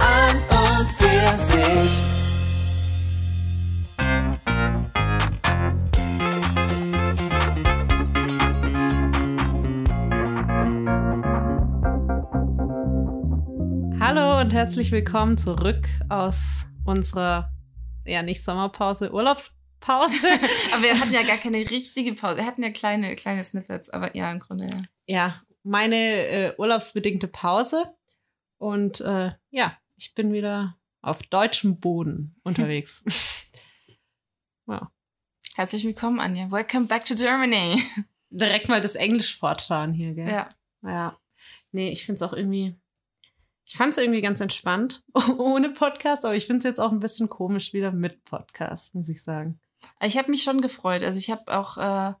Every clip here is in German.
An und für sich. Hallo und herzlich willkommen zurück aus unserer, ja nicht Sommerpause, Urlaubspause. Aber wir hatten ja gar keine richtige Pause. Wir hatten ja kleine, kleine Snippets, aber ja, im Grunde ja. ja, meine äh, urlaubsbedingte Pause. Und äh, ja, ich bin wieder auf deutschem Boden unterwegs. wow. Herzlich willkommen, Anja. Welcome back to Germany. Direkt mal das Englisch fortfahren hier, gell? Ja. Ja. Nee, ich finde es auch irgendwie. Ich fand es irgendwie ganz entspannt ohne Podcast, aber ich finde es jetzt auch ein bisschen komisch wieder mit Podcast, muss ich sagen. Ich habe mich schon gefreut. Also ich habe auch, äh,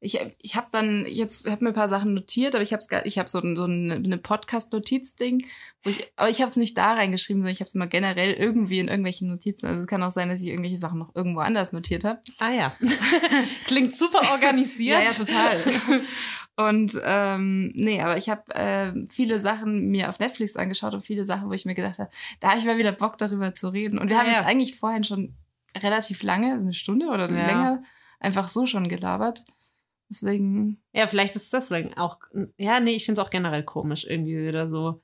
ich, ich habe dann jetzt, habe mir ein paar Sachen notiert, aber ich habe ich habe so ein, so ein eine Podcast-Notiz-Ding, wo ich, aber ich habe es nicht da reingeschrieben, sondern ich habe es immer generell irgendwie in irgendwelchen Notizen. Also es kann auch sein, dass ich irgendwelche Sachen noch irgendwo anders notiert habe. Ah ja. Klingt super organisiert. Ja, ja, total. Und ähm, nee, aber ich habe äh, viele Sachen mir auf Netflix angeschaut und viele Sachen, wo ich mir gedacht habe, da habe ich mal wieder Bock darüber zu reden. Und wir Ja, haben ja. jetzt eigentlich vorhin schon relativ lange, eine Stunde oder Ja. länger, einfach so schon gelabert. Deswegen, Ja, vielleicht ist das deswegen auch. Ja, nee, ich finde es auch generell komisch, irgendwie wieder so.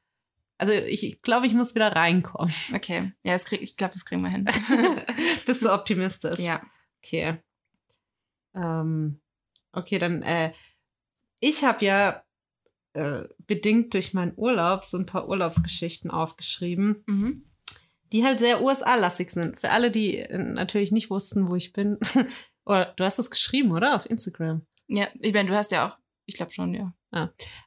Also ich, ich glaube, ich muss wieder reinkommen. okay. Ja, krieg, ich glaube, das kriegen wir hin. Bist du optimistisch? ja. Okay. Ähm, okay, dann, äh, ich habe ja äh, bedingt durch meinen Urlaub so ein paar Urlaubsgeschichten aufgeschrieben, Mhm. Die halt sehr USA-lastig sind. Für alle, die äh, natürlich nicht wussten, wo ich bin. oder du hast das geschrieben, oder? Auf Instagram. Ja, ich meine, du hast ja auch, ich glaube schon, ja.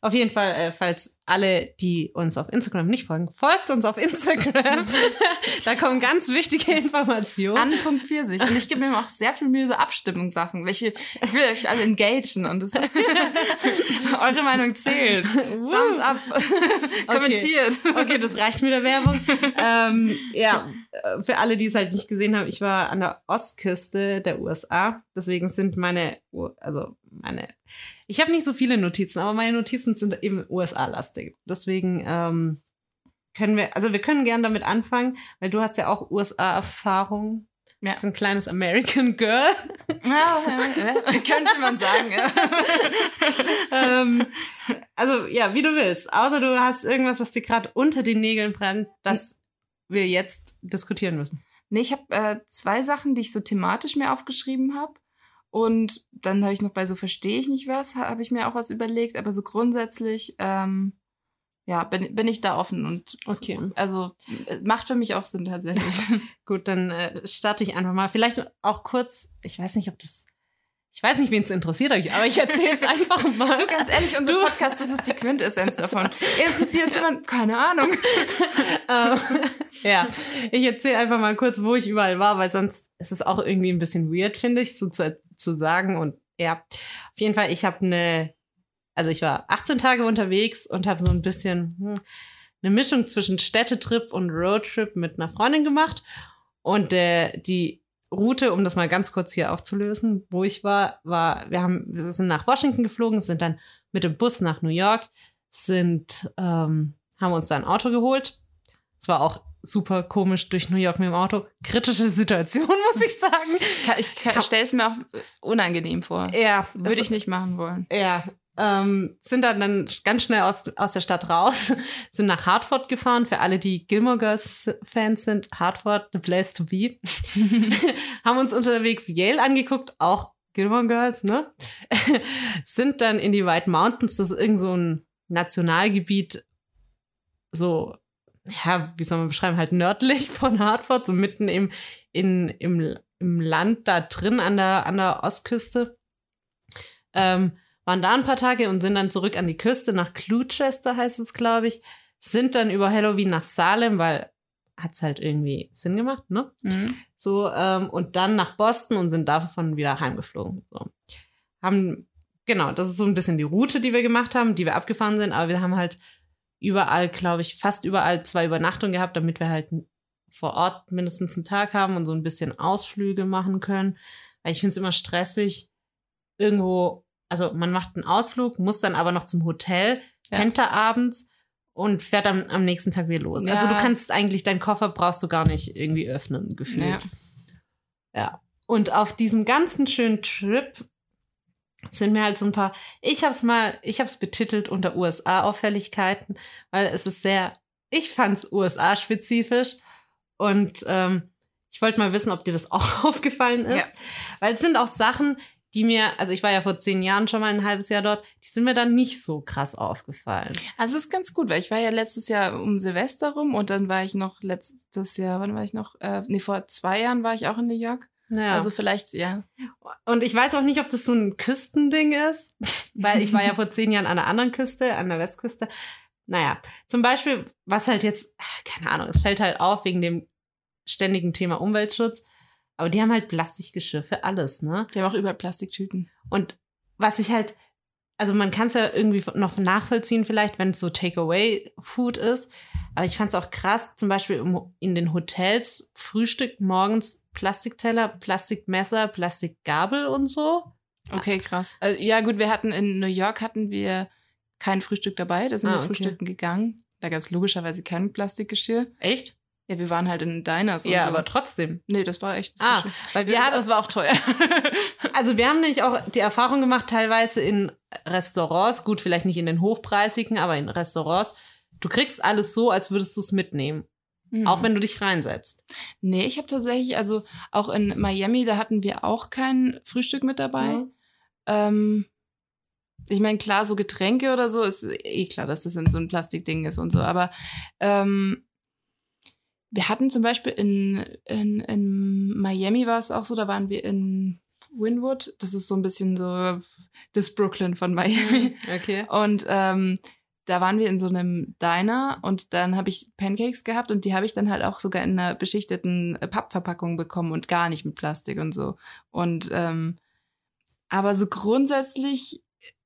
Auf jeden Fall, äh, falls alle, die uns auf Instagram nicht folgen, folgt uns auf Instagram. da kommen ganz wichtige Informationen. An Punkt 40. Und ich gebe mir auch sehr viel Mühe, so Abstimmungssachen. Welche, ich will euch alle engagen und das, eure Meinung zählt. Thumbs up. Kommentiert. Okay, das reicht mit der Werbung. ähm, ja, für alle, die es halt nicht gesehen haben, ich war an der Ostküste der USA. Deswegen sind meine, also meine, ich habe nicht so viele Notizen, aber meine Notizen sind eben USA-lastig. Deswegen ähm, können wir, also wir können gern damit anfangen, weil du hast ja auch USA-Erfahrung. Ja. Das ist ein kleines American Girl. Ja, könnte man sagen, ja. ähm, also ja, wie du willst. Außer du hast irgendwas, was dir gerade unter den Nägeln brennt, das wir jetzt diskutieren müssen. Nee, ich habe äh, zwei Sachen, die ich so thematisch mir aufgeschrieben habe. Und dann habe ich noch bei so verstehe ich nicht was, ha- habe ich mir auch was überlegt. Aber so grundsätzlich, ähm, ja, bin, bin ich da offen und Okay. also äh, macht für mich auch Sinn tatsächlich. Gut, dann äh, starte ich einfach mal. Vielleicht auch kurz, ich weiß nicht, ob das, ich weiß nicht, wen es interessiert, aber ich erzähle es einfach mal. Du, ganz ehrlich, unser Du- Podcast, das ist die Quintessenz davon. Interessiert es jemand? Keine Ahnung. Ähm, ja, ich erzähle einfach mal kurz, wo ich überall war, weil sonst ist es auch irgendwie ein bisschen weird, finde ich, so zu, zu sagen. Und ja, auf jeden Fall, ich habe eine, also ich war 18 Tage unterwegs und habe so ein bisschen hm, eine Mischung zwischen Städtetrip und Roadtrip mit einer Freundin gemacht. Und äh, die Route, um das mal ganz kurz hier aufzulösen, wo ich war, war, wir haben, wir sind nach Washington geflogen, sind dann mit dem Bus nach New York, sind, ähm, haben uns da ein Auto geholt. Es war auch super komisch durch New York mit dem Auto. Kritische Situation, muss ich sagen. Ich stelle es mir auch unangenehm vor. Ja, Würde ich nicht machen wollen. Ja, ähm, sind dann, dann ganz schnell aus, aus der Stadt raus, sind nach Hartford gefahren. Für alle, die Gilmore Girls Fans sind, Hartford, the place to be. haben uns unterwegs Yale angeguckt, auch Gilmore Girls, ne? sind dann in die White Mountains, das ist irgend so ein Nationalgebiet, so, ja, wie soll man beschreiben, halt nördlich von Hartford, so mitten im, in, im, im Land da drin an der, an der Ostküste. Ähm, waren da ein paar Tage und sind dann zurück an die Küste nach Gloucester, heißt es, glaube ich. Sind dann über Halloween nach Salem, weil hat's halt irgendwie Sinn gemacht, ne? Mhm. So, ähm, und dann nach Boston und sind davon wieder heimgeflogen. So. Haben, genau, das ist so ein bisschen die Route, die wir gemacht haben, die wir abgefahren sind, aber wir haben halt überall, glaube ich, fast überall zwei Übernachtungen gehabt, damit wir halt vor Ort mindestens einen Tag haben und so ein bisschen Ausflüge machen können. Weil ich finde es immer stressig, irgendwo, also man macht einen Ausflug, muss dann aber noch zum Hotel, Ja. pennt da abends und fährt dann am nächsten Tag wieder los. Also du Ja. kannst eigentlich, deinen Koffer brauchst du gar nicht irgendwie öffnen, gefühlt. Ja. Ja. Und auf diesem ganzen schönen Trip sind mir halt so ein paar, ich hab's mal, ich hab's betitelt unter USA-Auffälligkeiten, weil es ist sehr, ich fand's USA-spezifisch und ähm, ich wollte mal wissen, ob dir das auch aufgefallen ist, Ja. weil es sind auch Sachen, die mir, also ich war ja vor zehn Jahren schon mal ein halbes Jahr dort, die sind mir dann nicht so krass aufgefallen. Also es ist ganz gut, weil ich war ja letztes Jahr um Silvester rum und dann war ich noch letztes Jahr, wann war ich noch? Äh, nee, vor zwei Jahren war ich auch in New York. Ja. Also vielleicht, ja. Und ich weiß auch nicht, ob das so ein Küstending ist, weil ich war ja vor zehn Jahren an der anderen Küste, an der Westküste. Naja, zum Beispiel, was halt jetzt, ach, keine Ahnung, es fällt halt auf wegen dem ständigen Thema Umweltschutz, aber die haben halt Plastikgeschirr für alles, ne? Die haben auch überall Plastiktüten. Und was ich halt, also man kann es ja irgendwie noch nachvollziehen, vielleicht, wenn es so Takeaway-Food ist. Aber ich fand es auch krass, zum Beispiel im, in den Hotels Frühstück morgens Plastikteller, Plastikmesser, Plastikgabel und so. Okay, krass. Also, ja, gut, wir hatten in New York hatten wir kein Frühstück dabei, da sind Ah, wir okay. frühstücken gegangen. Da gab es logischerweise kein Plastikgeschirr. Echt? Ja, wir waren halt in Diners Ja, so. aber trotzdem. Nee, das war echt das Ah, weil wir das, hatten, das war auch teuer. also wir haben nämlich auch die Erfahrung gemacht, teilweise in Restaurants, gut, vielleicht nicht in den hochpreisigen, aber in Restaurants, du kriegst alles so, als würdest du es mitnehmen. Mhm. Auch wenn du dich reinsetzt. Nee, ich habe tatsächlich, also auch in Miami, da hatten wir auch kein Frühstück mit dabei. Ja. Ähm, ich meine, klar, so Getränke oder so ist eh klar, dass das in so ein Plastikding ist und so, aber ähm, wir hatten zum Beispiel in, in, in Miami war es auch so, da waren wir in Wynwood, das ist so ein bisschen so das Brooklyn von Miami. Okay. Und ähm, da waren wir in so einem Diner und dann habe ich Pancakes gehabt und die habe ich dann halt auch sogar in einer beschichteten äh, Pappverpackung bekommen und gar nicht mit Plastik und so. Und ähm, aber so grundsätzlich,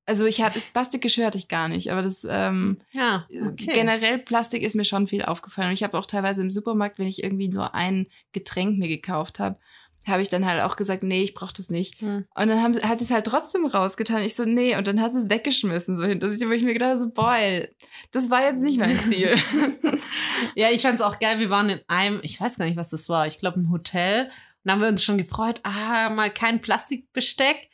also ich hatte Plastikgeschirr hatte ich gar nicht, aber das ähm, Ja, okay. generell Plastik ist mir schon viel aufgefallen. Und ich habe auch teilweise im Supermarkt, wenn ich irgendwie nur ein Getränk mir gekauft habe, habe ich dann halt auch gesagt, nee, ich brauche das nicht. Hm. Und dann haben, hat es halt trotzdem rausgetan. Ich so, nee, und dann hat es weggeschmissen, so hinter sich, wo ich mir gedacht habe, so, boah, ey, das war jetzt nicht mein Ziel. Ja, ich fand's auch geil. Wir waren in einem, ich weiß gar nicht, was das war. Ich glaube, im Hotel. Und dann haben wir uns schon gefreut, ah, mal kein Plastikbesteck.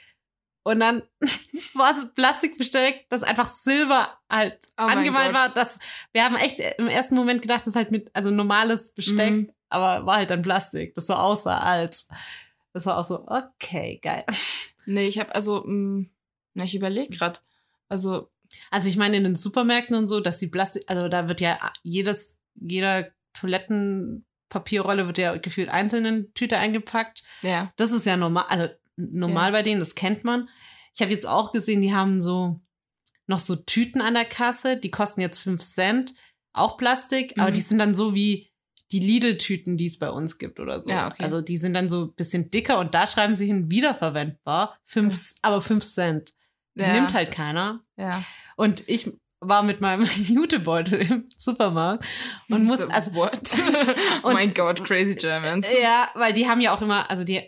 Und dann war es Plastikbesteck, das einfach Silber halt Oh angemalt war. Das, wir haben echt im ersten Moment gedacht, das ist halt mit, also normales Besteck, Mhm. aber war halt dann Plastik, das so aussah als. Das war auch so, okay, geil. nee, ich habe also, mh, na, ich überlege gerade. Also, Also ich meine in den Supermärkten und so, dass die Plastik, also da wird ja jedes, jeder Toilettenpapierrolle wird ja gefühlt einzeln in Tüte eingepackt. ja. Das ist ja normal, also normal Ja. bei denen, das kennt man. Ich habe jetzt auch gesehen, die haben so noch so Tüten an der Kasse, die kosten jetzt 5 Cent, auch Plastik, aber Mhm. die sind dann so wie die Lidl-Tüten, die es bei uns gibt oder so. Ja, okay. Also die sind dann so ein bisschen dicker und da schreiben sie hin, wiederverwendbar, fünf, aber 5 Cent. Die ja, nimmt halt keiner. Ja. Und ich war mit meinem Jutebeutel im Supermarkt und muss, So, also, what? oh Und- mein Gott, crazy Germans. ja, weil die haben ja auch immer, also die,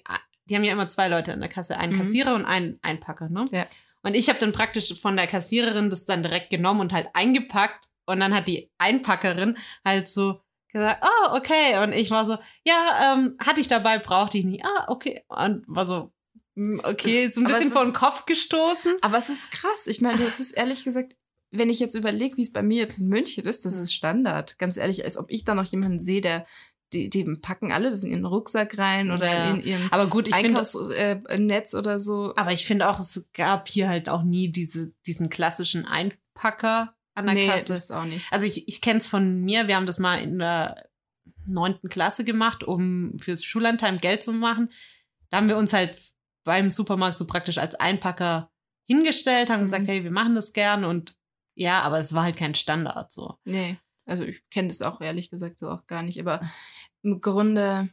die haben ja immer zwei Leute in der Kasse, einen Mhm. Kassierer und einen Einpacker, ne? Ja. Und ich habe dann praktisch von der Kassiererin das dann direkt genommen und halt eingepackt und dann hat die Einpackerin halt so gesagt, oh, okay. Und ich war so, ja, ähm, hatte ich dabei, brauchte ich nicht. Ah, okay. Und war so, mm, okay, so ein bisschen vor den Kopf gestoßen. Aber es ist krass. Ich meine, das ist ehrlich gesagt, wenn ich jetzt überlege, wie es bei mir jetzt in München ist, das ist Standard. Ganz ehrlich, als ob ich da noch jemanden sehe, der, die, die packen alle das in ihren Rucksack rein oder Ja. in ihrem Aber gut, ich Einkaufsnetz oder so. aber ich finde auch, es gab hier halt auch nie diese, diesen klassischen Einpacker an der nee, Kasse. das auch nicht. Also ich, ich kenne es von mir, wir haben das mal in der neunten Klasse gemacht, um fürs Schullandheim Geld zu machen. Da haben wir uns halt beim Supermarkt so praktisch als Einpacker hingestellt, haben Mhm. gesagt, hey, wir machen das gern und ja, aber es war halt kein Standard so. Nee, also ich kenne das auch ehrlich gesagt so auch gar nicht. Aber im Grunde,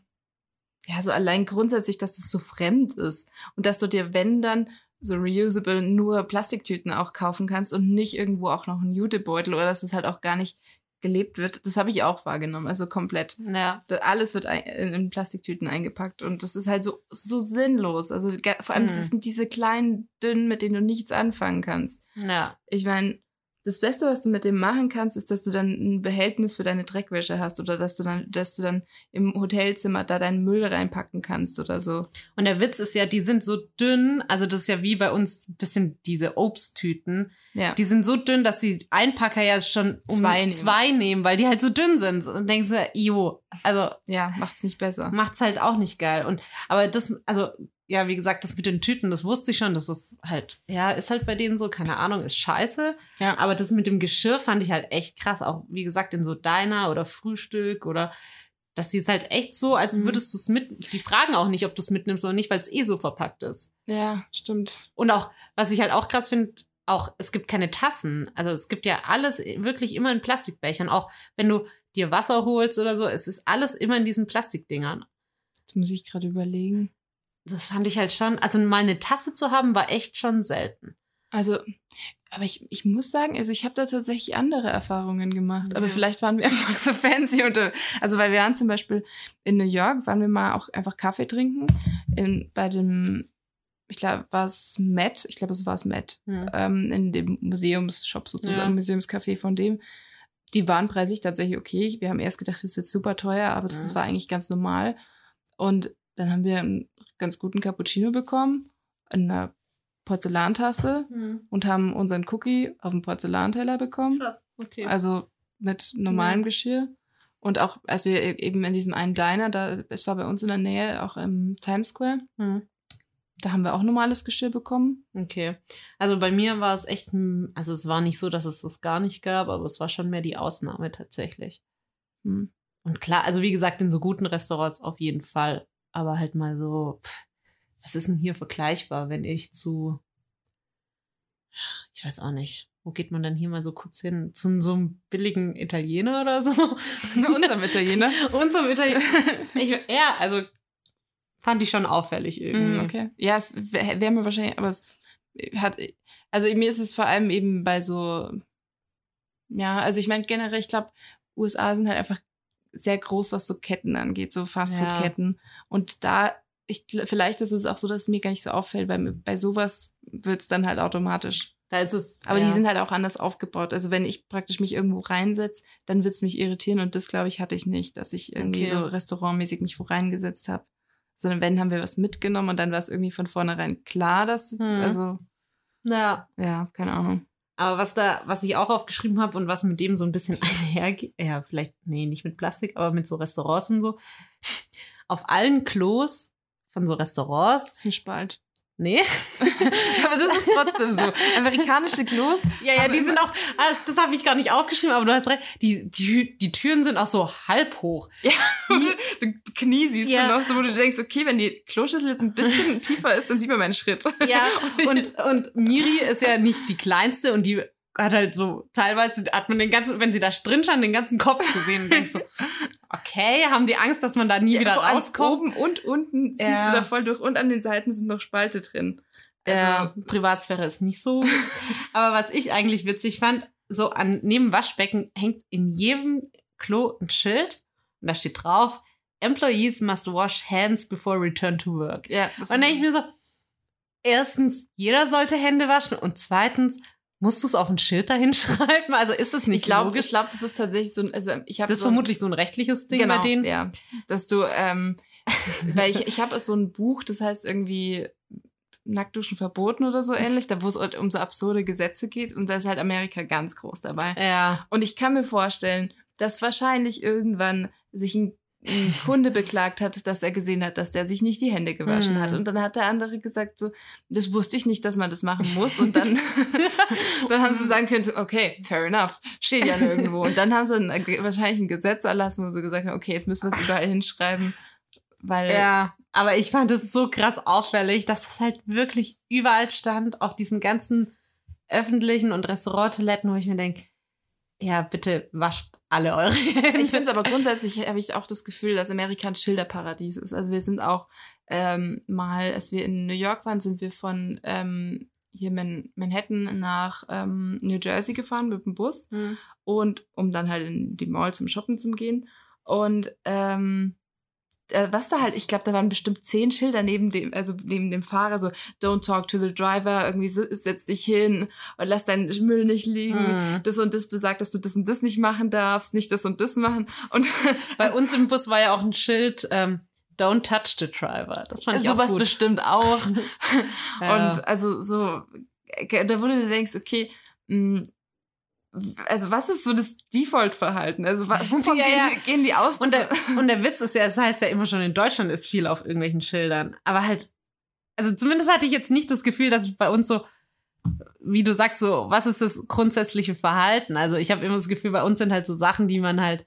ja, so allein grundsätzlich, dass das so fremd ist und dass du dir, wenn dann so reusable nur Plastiktüten auch kaufen kannst und nicht irgendwo auch noch einen Jutebeutel oder dass es halt auch gar nicht gelebt wird, das habe ich auch wahrgenommen, also komplett. Ja. Alles wird in, Plastiktüten eingepackt und das ist halt so, so sinnlos. Also vor allem, Mhm. das sind diese kleinen, dünnen, mit denen du nichts anfangen kannst. Ja. Ich meine, das Beste, was du mit dem machen kannst, ist, dass du dann ein Behältnis für deine Dreckwäsche hast oder dass du dann, dass du dann im Hotelzimmer da deinen Müll reinpacken kannst oder so. Und der Witz ist ja, die sind so dünn, also das ist ja wie bei uns ein bisschen diese Obsttüten. Ja. Die sind so dünn, dass die Einpacker ja schon um Zwei zwei nehmen. nehmen, weil die halt so dünn sind. Und denkst du, jo, also ja, macht's nicht besser. macht's halt auch nicht geil. Und aber das, also ja, wie gesagt, das mit den Tüten, das wusste ich schon, das ist halt, ja, ist halt bei denen so, keine Ahnung, ist scheiße. Ja. Aber das mit dem Geschirr fand ich halt echt krass. Auch wie gesagt, in so Diner oder Frühstück oder dass die es halt echt so, als Mhm. würdest du es mit. Die fragen auch nicht, ob du es mitnimmst oder nicht, weil es eh so verpackt ist. Ja, stimmt. Und auch, was ich halt auch krass finde, auch, es gibt keine Tassen. Also es gibt ja alles wirklich immer in Plastikbechern. Auch wenn du dir Wasser holst oder so, es ist alles immer in diesen Plastikdingern. Jetzt muss ich gerade überlegen. Das fand ich halt schon, also mal eine Tasse zu haben, war echt schon selten. Also, aber ich, ich muss sagen, also ich habe da tatsächlich andere Erfahrungen gemacht. Aber Ja. vielleicht waren wir einfach so fancy und also weil wir waren zum Beispiel in New York, waren wir mal auch einfach Kaffee trinken in bei dem, ich glaube, war es Met, ich glaube, es war es Met, Hm. ähm, in dem Museumsshop sozusagen, Ja. Museumscafé von dem. Die waren preislich tatsächlich okay. Wir haben erst gedacht, das wird super teuer, aber das Ja. war eigentlich ganz normal. Und dann haben wir einen ganz guten Cappuccino bekommen, in einer Porzellantasse und haben unseren Cookie auf dem Porzellanteller bekommen. Krass, okay. Also mit normalem Ja. Geschirr. Und auch als wir e- eben in diesem einen Diner, da, es war bei uns in der Nähe, auch im Times Square, Hm. da haben wir auch normales Geschirr bekommen. Okay. Also bei mir war es echt, also es war nicht so, dass es das gar nicht gab, aber es war schon mehr die Ausnahme tatsächlich. Hm. Und klar, also wie gesagt, in so guten Restaurants auf jeden Fall. Aber halt mal so, pff, was ist denn hier vergleichbar, wenn ich zu, ich weiß auch nicht, wo geht man dann hier mal so kurz hin? Zu so einem billigen Italiener oder so? Unserem Italiener. Unserem Italiener. Ich, ja, also fand ich schon auffällig irgendwie. Mm, okay. Ja, es wäre wär mir wahrscheinlich, aber es hat, also mir ist es vor allem eben bei so, ja, also ich meine generell, ich glaube, USA sind halt einfach sehr groß, was so Ketten angeht, so Fastfood-Ketten. Und da, ich, vielleicht ist es auch so, dass es mir gar nicht so auffällt, weil bei sowas wird es dann halt automatisch. Da ist es. Aber ja. die sind halt auch anders aufgebaut. Also wenn ich praktisch mich irgendwo reinsetze, dann wird es mich irritieren und das, glaube ich, hatte ich nicht, dass ich irgendwie Okay. so restaurantmäßig mich wo reingesetzt habe. Sondern wenn, haben wir was mitgenommen und dann war es irgendwie von vornherein klar, dass, Hm. also, Ja. ja, keine Ahnung. Aber was da, was ich auch aufgeschrieben habe und was mit dem so ein bisschen einhergeht, ja, vielleicht, nee, nicht mit Plastik, aber mit so Restaurants und so. Auf allen Klos von so Restaurants, Das ist ein Spalt. Nee. Aber das ist trotzdem so. Amerikanische Klos. Ja, ja, die sind auch, das habe ich gar nicht aufgeschrieben, aber du hast recht, die, die, die Türen sind auch so halb hoch. Ja, du Knie siehst Ja. du noch, so wo du denkst, okay, wenn die Kloschüssel jetzt ein bisschen tiefer ist, dann sieht man meinen Schritt. Ja, und, und Miri ist ja nicht die kleinste und die hat halt so, teilweise hat man den ganzen, wenn sie da drin stand, den ganzen Kopf gesehen und denkst so, okay, haben die Angst, dass man da nie Ja, wieder rauskommt? Oben und unten siehst Ja. du da voll durch und an den Seiten sind noch Spalte drin. Ja, Privatsphäre ist nicht so. Aber was ich eigentlich witzig fand, so an neben Waschbecken hängt in jedem Klo ein Schild und da steht drauf, Employees must wash hands before return to work. Ja, das Und dann denke ich mir so, erstens, jeder sollte Hände waschen und zweitens, musst du es auf ein Schild dahin schreiben? Also ist das nicht ich glaube, logisch? ich glaube, das ist tatsächlich so ein, also ich habe das ist so ein- vermutlich so ein rechtliches Ding genau, bei denen. ja, dass du, ähm, weil ich, ich habe so ein Buch, das heißt irgendwie Nacktduschen verboten oder so ähnlich, da wo es um so absurde Gesetze geht und da ist halt Amerika ganz groß dabei. Ja. Und ich kann mir vorstellen, dass wahrscheinlich irgendwann sich ein, ein Kunde beklagt hat, dass er gesehen hat, dass der sich nicht die Hände gewaschen Hm. hat. Und dann hat der andere gesagt, so, das wusste ich nicht, dass man das machen muss. Und dann, dann haben sie sagen können, so, okay, fair enough, steht ja nirgendwo. Und dann haben sie ein, wahrscheinlich ein Gesetz erlassen, wo sie gesagt haben, okay, jetzt müssen wir es überall hinschreiben, weil Ja, aber ich fand es so krass auffällig, dass es halt wirklich überall stand, auf diesen ganzen öffentlichen und Restauranttoiletten, wo ich mir denke, ja, bitte wascht alle eure. Ich finde es aber grundsätzlich, habe ich auch das Gefühl, dass Amerika ein Schilderparadies ist. Also wir sind auch ähm, mal, als wir in New York waren, sind wir von ähm, hier Man Manhattan nach ähm, New Jersey gefahren mit dem Bus und um dann halt in die Mall zum Shoppen zu gehen. Und ähm, äh, was da halt, ich glaube, da waren bestimmt zehn Schilder neben dem, also neben dem Fahrer, so Don't talk to the driver, irgendwie setz dich hin und lass deinen Müll nicht liegen. Mhm. Das und das besagt, dass du das und das nicht machen darfst, nicht das und das machen. Und Bei uns im Bus war ja auch ein Schild, ähm, Don't touch the driver. Das fand ich auch sowas gut. bestimmt auch. Ja. Und also so, äh, da wo du denkst, okay, mh, also was ist so das Default-Verhalten? Also wovon Ja, gehen, ja. Die, gehen die aus? Und der, und der Witz ist ja, es heißt ja immer schon, in Deutschland ist viel auf irgendwelchen Schildern. Aber halt, also zumindest hatte ich jetzt nicht das Gefühl, dass es bei uns so, wie du sagst, so, was ist das grundsätzliche Verhalten? Also ich habe immer das Gefühl, bei uns sind halt so Sachen, die man halt,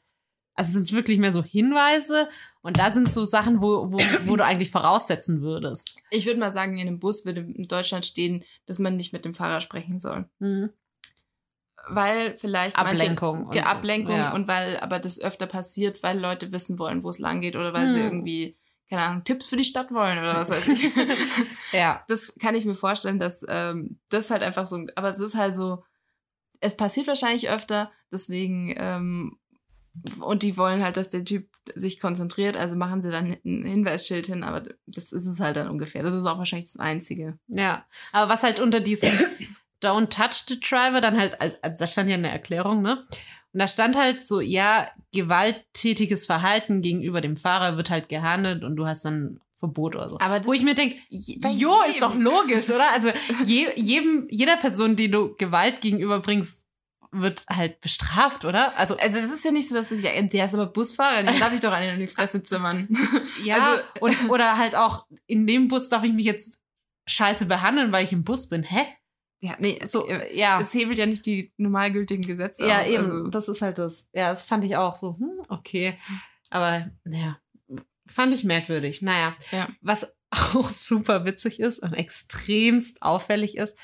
also sind es wirklich mehr so Hinweise und da sind so Sachen, wo, wo, wo du eigentlich voraussetzen würdest. ich würde mal sagen, in einem Bus würde in Deutschland stehen, dass man nicht mit dem Fahrer sprechen soll. Hm. Weil vielleicht Ablenkung manche, und so. Ablenkung Ja. und weil aber das öfter passiert, weil Leute wissen wollen, wo es lang geht oder weil sie Hm. irgendwie, keine Ahnung, Tipps für die Stadt wollen oder was weiß ich. Ja. das kann ich mir vorstellen, dass ähm, das halt einfach so, aber es ist halt so, es passiert wahrscheinlich öfter, deswegen, ähm, und die wollen halt, dass der Typ sich konzentriert, also machen sie dann ein Hinweisschild hin, aber das ist es halt dann ungefähr. Das ist auch wahrscheinlich das Einzige. Ja, aber was halt unter diesem Don't touch the driver dann halt, also da stand ja eine Erklärung, ne? Und da stand halt so, ja, gewalttätiges Verhalten gegenüber dem Fahrer wird halt gehandelt und du hast dann Verbot oder so. Aber Wo ich mir denke, jo, ist doch logisch, oder? Also je, jedem, jeder Person, die du Gewalt gegenüberbringst, wird halt bestraft, oder? Also Also das ist ja nicht so, dass ich ja, der ist aber Busfahrer, den darf ich doch einen in die Fresse zimmern. ja, also- und oder halt auch in dem Bus darf ich mich jetzt scheiße behandeln, weil ich im Bus bin. Hä? Ja, nee, So, so, äh, ja. es hebelt ja nicht die normalgültigen Gesetze Ja, aus. eben. Also, das ist halt das. Ja, das fand ich auch so, hm, okay. Aber, ja, fand ich merkwürdig. Naja, Ja. was auch super witzig ist und extremst auffällig ist,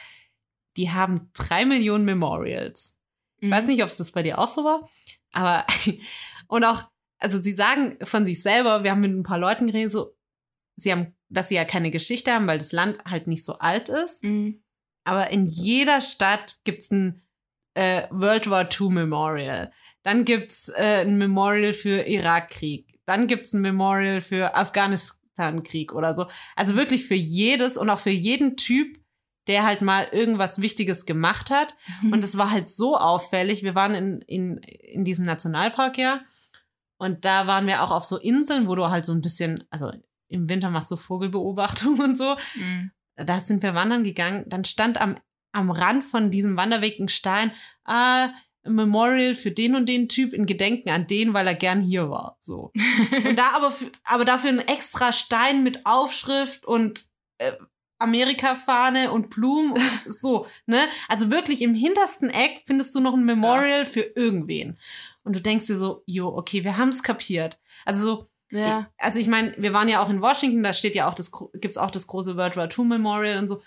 die haben drei Millionen Memorials. Ich Mhm. weiß nicht, ob es das bei dir auch so war, aber, und auch, also sie sagen von sich selber, wir haben mit ein paar Leuten geredet, so, sie haben, dass sie ja keine Geschichte haben, weil das Land halt nicht so alt ist Mhm. Aber in jeder Stadt gibt's ein äh, World War II Memorial. Dann gibt's äh, ein Memorial für Irakkrieg. Dann gibt's ein Memorial für Afghanistan-Krieg oder so. Also wirklich für jedes und auch für jeden Typ, der halt mal irgendwas Wichtiges gemacht hat. Und es war halt so auffällig. Wir waren in, in, in diesem Nationalpark ja. Und da waren wir auch auf so Inseln, wo du halt so ein bisschen, also im Winter machst du Vogelbeobachtung und so Mhm. Da sind wir wandern gegangen, dann stand am, am Rand von diesem Wanderweg ein Stein, ah, ein Memorial für den und den Typ in Gedenken an den, weil er gern hier war. So. Und da aber, aber dafür ein extra Stein mit Aufschrift und äh, Amerika-Fahne und Blumen und so, ne? Also wirklich im hintersten Eck findest du noch ein Memorial für irgendwen. Und du denkst dir so, jo, okay, wir haben es kapiert. Also so, Ja. also ich meine, wir waren ja auch in Washington, da steht ja auch das, gibt's auch das große World War II Memorial und so.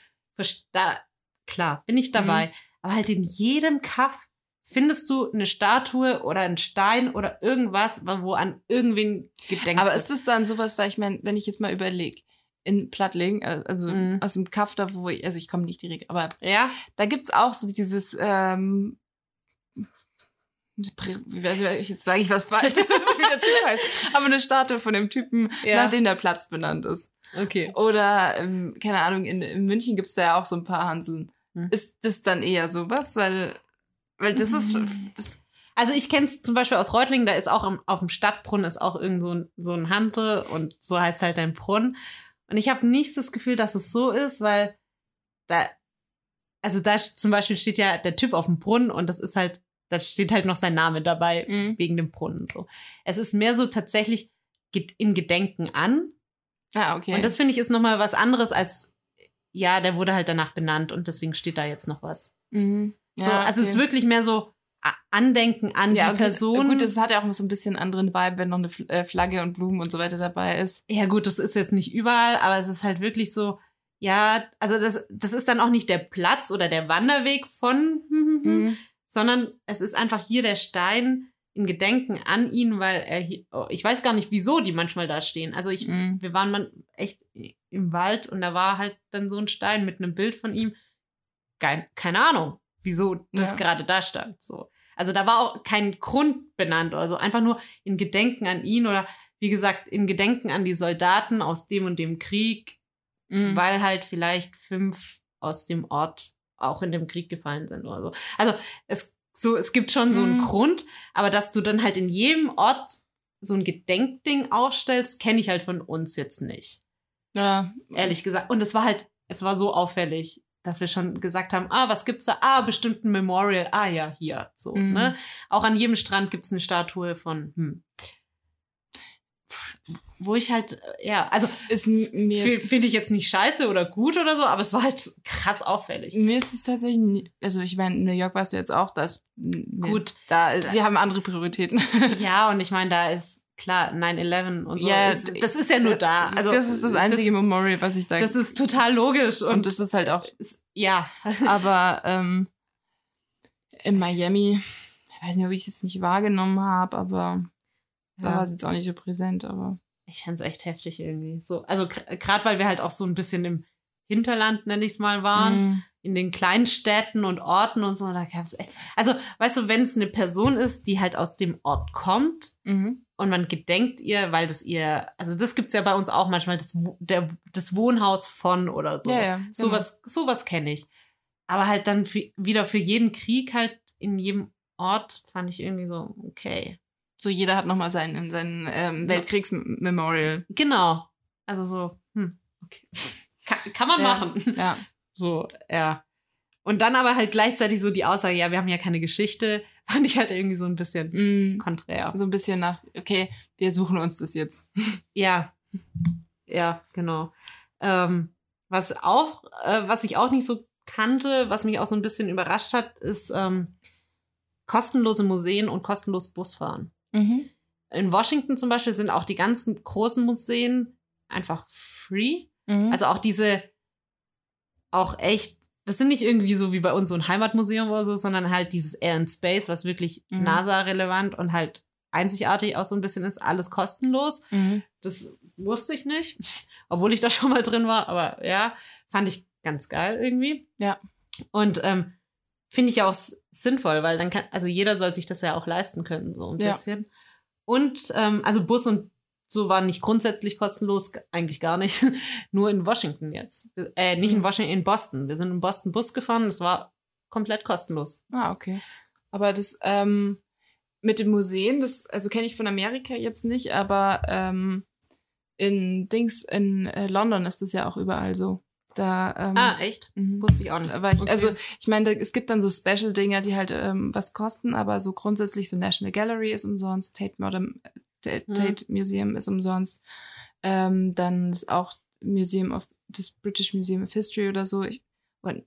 Da, klar, bin ich dabei. Aber halt in jedem Kaff findest du eine Statue oder einen Stein oder irgendwas, wo an irgendwen gedenkt Aber ist das dann sowas, weil ich meine, wenn ich jetzt mal überlege, in Plattling, äh, also Mhm. aus dem Kaff da, wo ich, also ich komme nicht direkt, aber ja? da gibt's auch so dieses, ähm, jetzt sage ich was falsch, wie der Typ heißt, aber eine Statue von dem Typen, Ja. nach dem der Platz benannt ist. Okay. Oder, ähm, keine Ahnung, in, in München gibt's da ja auch so ein paar Hanseln. Hm. Ist das dann eher sowas? Weil, weil das ist, das, Also ich kenne es zum Beispiel aus Reutlingen, da ist auch am, auf dem Stadtbrunnen ist auch irgend so ein, so ein Hansel und so heißt halt ein Brunnen. Und ich habe nicht das Gefühl, dass es so ist, weil da, also da zum Beispiel steht ja der Typ auf dem Brunnen und das ist halt, da steht halt noch sein Name dabei Mhm. wegen dem Brunnen. So. Es ist mehr so tatsächlich in Gedenken an. ah, okay. Und das finde ich ist nochmal was anderes als, ja, der wurde halt danach benannt und deswegen steht da jetzt noch was. mhm. So, also es ist wirklich mehr so Andenken an ja, die okay. Person. Gut, das hat ja auch so ein bisschen anderen Vibe, wenn noch eine äh, Flagge und Blumen und so weiter dabei ist. Ja, gut, das ist jetzt nicht überall, aber es ist halt wirklich so, ja, also das, das ist dann auch nicht der Platz oder der Wanderweg von, Mhm. Sondern es ist einfach hier der Stein in Gedenken an ihn, weil er hier, oh, ich weiß gar nicht, wieso die manchmal da stehen. Also ich, Mhm. wir waren man echt im Wald und da war halt dann so ein Stein mit einem Bild von ihm. kein, keine Ahnung, wieso das Ja. gerade da stand. So. Also da war auch kein Grund benannt oder so. Einfach nur in Gedenken an ihn oder wie gesagt, in Gedenken an die Soldaten aus dem und dem Krieg, Mhm. weil halt vielleicht fünf aus dem Ort auch in dem Krieg gefallen sind oder so. Also es, so, es gibt schon so einen Mhm. Grund, aber dass du dann halt in jedem Ort so ein Gedenkding aufstellst, kenne ich halt von uns jetzt nicht. ja. Ehrlich gesagt. Und es war halt, es war so auffällig, dass wir schon gesagt haben, ah, was gibt's da? Ah, bestimmt ein Memorial. Ah ja, hier. So, Mhm. ne? Auch an jedem Strand gibt's eine Statue von, hm. Wo ich halt, äh, ja, also finde ich jetzt nicht scheiße oder gut oder so, aber es war halt krass auffällig. mir ist es tatsächlich, nie- also ich meine, in New York warst du jetzt auch, das Gut. Da, die haben andere Prioritäten. Ja, und ich meine, da ist klar 9-11 und so. Ja, ist, das ist ja nur da. Also, das ist das einzige das Memorial, was ich da. Das ist total logisch. Und, und das ist halt auch. ist, ja. Aber ähm, in Miami, ich weiß nicht, ob ich es jetzt nicht wahrgenommen habe, aber da war ja. es jetzt auch nicht so präsent. Aber Ich fand's echt heftig irgendwie. So, also gerade weil wir halt auch so ein bisschen im Hinterland, nenne ich es mal, waren, Mhm. in den kleinen Städten und Orten und so, da gab's echt. Also, weißt du, wenn es eine Person ist, die halt aus dem Ort kommt Mhm. und man gedenkt ihr, weil das ihr, also das gibt's ja bei uns auch manchmal, das, der, das Wohnhaus von oder so. Ja, ja. Sowas, sowas kenne ich. Aber halt dann für, wieder für jeden Krieg halt in jedem Ort fand ich irgendwie so, okay. So jeder hat nochmal sein, sein ähm. Weltkriegsmemorial. Genau. Also so, hm, okay. Kann, kann man Ja. machen. Ja. So, ja. Und dann aber halt gleichzeitig so die Aussage, ja, wir haben ja keine Geschichte, fand ich halt irgendwie so ein bisschen Mhm. konträr. So ein bisschen nach, okay, wir suchen uns das jetzt. Ja. Ja, genau. Ähm, was auch, äh, was ich auch nicht so kannte, was mich auch so ein bisschen überrascht hat, ist ähm, kostenlose Museen und kostenlos Busfahren. Mhm. In Washington zum Beispiel sind auch die ganzen großen Museen einfach free. Mhm. Also auch diese, auch echt, das sind nicht irgendwie so wie bei uns so ein Heimatmuseum oder so, sondern halt dieses Air and Space, was wirklich Mhm. NASA-relevant und halt einzigartig auch so ein bisschen ist, alles kostenlos. mhm. Das wusste ich nicht, obwohl ich da schon mal drin war, aber ja, fand ich ganz geil irgendwie. Ja. Und ähm, finde ich auch sinnvoll, weil dann kann, also jeder soll sich das ja auch leisten können, so ein Ja. bisschen. Und ähm, also Bus und so waren nicht grundsätzlich kostenlos, eigentlich gar nicht. Nur in Washington jetzt. Äh, nicht in Mhm. Washington, in Boston. Wir sind in Boston Bus gefahren, das war komplett kostenlos. Ah, okay. Aber das ähm, mit den Museen, das also kenne ich von Amerika jetzt nicht, aber ähm, in Dings in äh, London ist das ja auch überall so. Da ähm, Ah, echt? mhm. Wusste ich auch nicht. Ich, Okay. Also ich meine, es gibt dann so Special-Dinger, die halt ähm, was kosten, aber so grundsätzlich so National Gallery ist umsonst, Tate Modern, Tate, Mhm. Tate Museum ist umsonst, ähm, dann ist auch Museum of das British Museum of History oder so. Ich, und,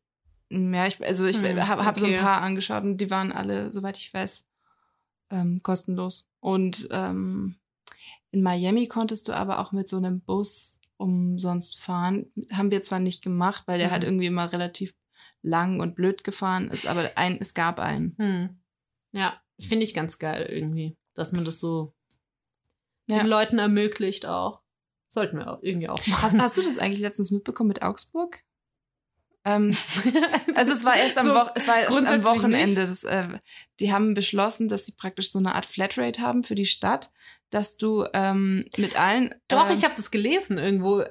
ja, ich, also ich Hm, habe hab so ein okay. paar angeschaut und die waren alle, soweit ich weiß, ähm, kostenlos. Und ähm, in Miami konntest du aber auch mit so einem Bus umsonst fahren. Haben wir zwar nicht gemacht, weil der Mhm. halt irgendwie immer relativ lang und blöd gefahren ist, aber ein, es gab einen. Hm. Ja, finde ich ganz geil irgendwie, dass man das so Ja. den Leuten ermöglicht auch. Sollten wir auch irgendwie auch Hast, machen. hast du das eigentlich letztens mitbekommen mit Augsburg? Ähm, also es war erst am, So, Wo es war erst am Wochenende. Das, äh, die haben beschlossen, dass sie praktisch so eine Art Flatrate haben für die Stadt, dass du ähm, mit allen. Doch, ähm, ich habe das gelesen irgendwo,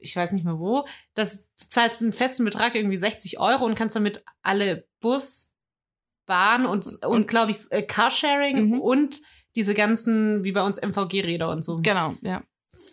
ich weiß nicht mehr wo, dass du zahlst einen festen Betrag, irgendwie 60 Euro und kannst damit alle Bus, Bahn und, und, Und- glaube ich, äh, Carsharing Mhm. und diese ganzen, wie bei uns, MVG-Räder und so. Genau, ja.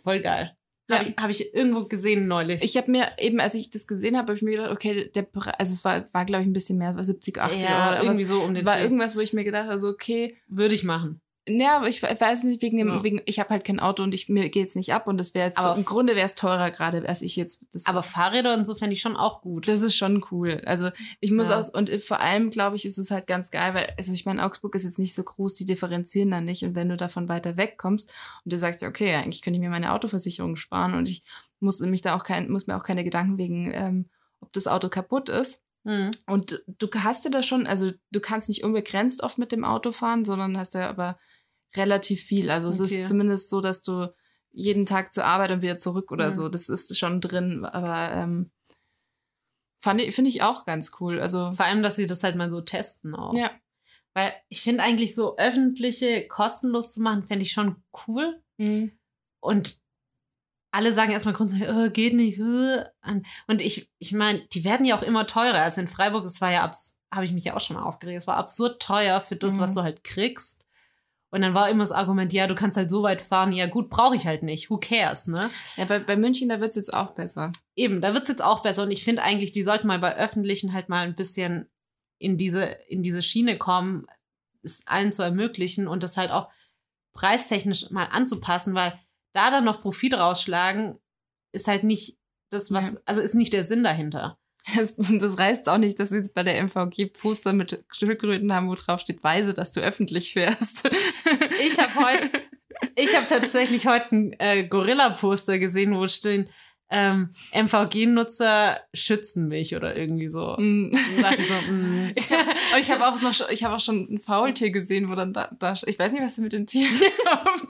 Voll geil. Ja. Habe ich, hab ich irgendwo gesehen neulich. Ich habe mir eben, als ich das gesehen habe, habe ich mir gedacht, okay, der also es war, war glaube ich, ein bisschen mehr, es war 70, 80 ja, Euro. Aber irgendwie es, so um es den war Dreh. irgendwas, wo ich mir gedacht habe, so, okay, Würde ich machen. Ja, aber ich we- weiß nicht, wegen dem, Ja. wegen, ich habe halt kein Auto und ich, mir geht's nicht ab und das wäre jetzt, so, Aber im f- Grunde wäre es teurer gerade, als ich jetzt, das, Aber Fahrräder und so fände ich schon auch gut. das ist schon cool. Also ich muss Ja. auch, und vor allem, glaube ich, ist es halt ganz geil, weil, also ich meine, Augsburg ist jetzt nicht so groß, die differenzieren dann nicht und wenn du davon weiter weg kommst und du sagst, okay, eigentlich könnte ich mir meine Autoversicherung sparen und ich muss mich da auch kein, muss mir auch keine Gedanken wegen, ähm, ob das Auto kaputt ist. Hm. Und du hast ja da schon, also du kannst nicht unbegrenzt oft mit dem Auto fahren, sondern hast ja aber relativ viel. Also es Okay. ist zumindest so, dass du jeden Tag zur Arbeit und wieder zurück oder Mhm. so, das ist schon drin, aber ähm, Fand ich, finde ich auch ganz cool. Also, Vor allem, dass sie das halt mal so testen auch. ja. Weil ich finde eigentlich so öffentliche kostenlos zu machen, fände ich schon cool. Mhm. Und alle sagen erstmal grundsätzlich, äh, geht nicht. Äh. Und ich, ich meine, die werden ja auch immer teurer. Also in Freiburg, es war ja, habe ich mich ja auch schon mal aufgeregt, es war absurd teuer für das, Mhm. was du halt kriegst. Und dann war immer das Argument, ja, du kannst halt so weit fahren, ja gut, brauche ich halt nicht. Who cares, ne? ja bei, bei München, da wird's jetzt auch besser. Eben, da wird's jetzt auch besser. Und ich finde eigentlich, die sollten mal bei öffentlichen halt mal ein bisschen in diese, in diese Schiene kommen, es allen zu ermöglichen und das halt auch preistechnisch mal anzupassen, weil da dann noch Profit rausschlagen, ist halt nicht das, was, Ja. also ist nicht der Sinn dahinter. Das, das reißt auch nicht, dass sie jetzt bei der MVG Poster mit Schildkröten haben, wo drauf steht, weise, dass du öffentlich fährst. Ich habe heute, ich habe tatsächlich heute ein äh, Gorilla-Poster gesehen, wo stehen, ähm, MVG-Nutzer schützen mich oder irgendwie so. Mm. Und dachte ich so, mm. Und ich habe auch noch, schon- ich habe auch schon ein Faultier gesehen, wo dann da, da ich weiß nicht, was sie mit den Tieren haben.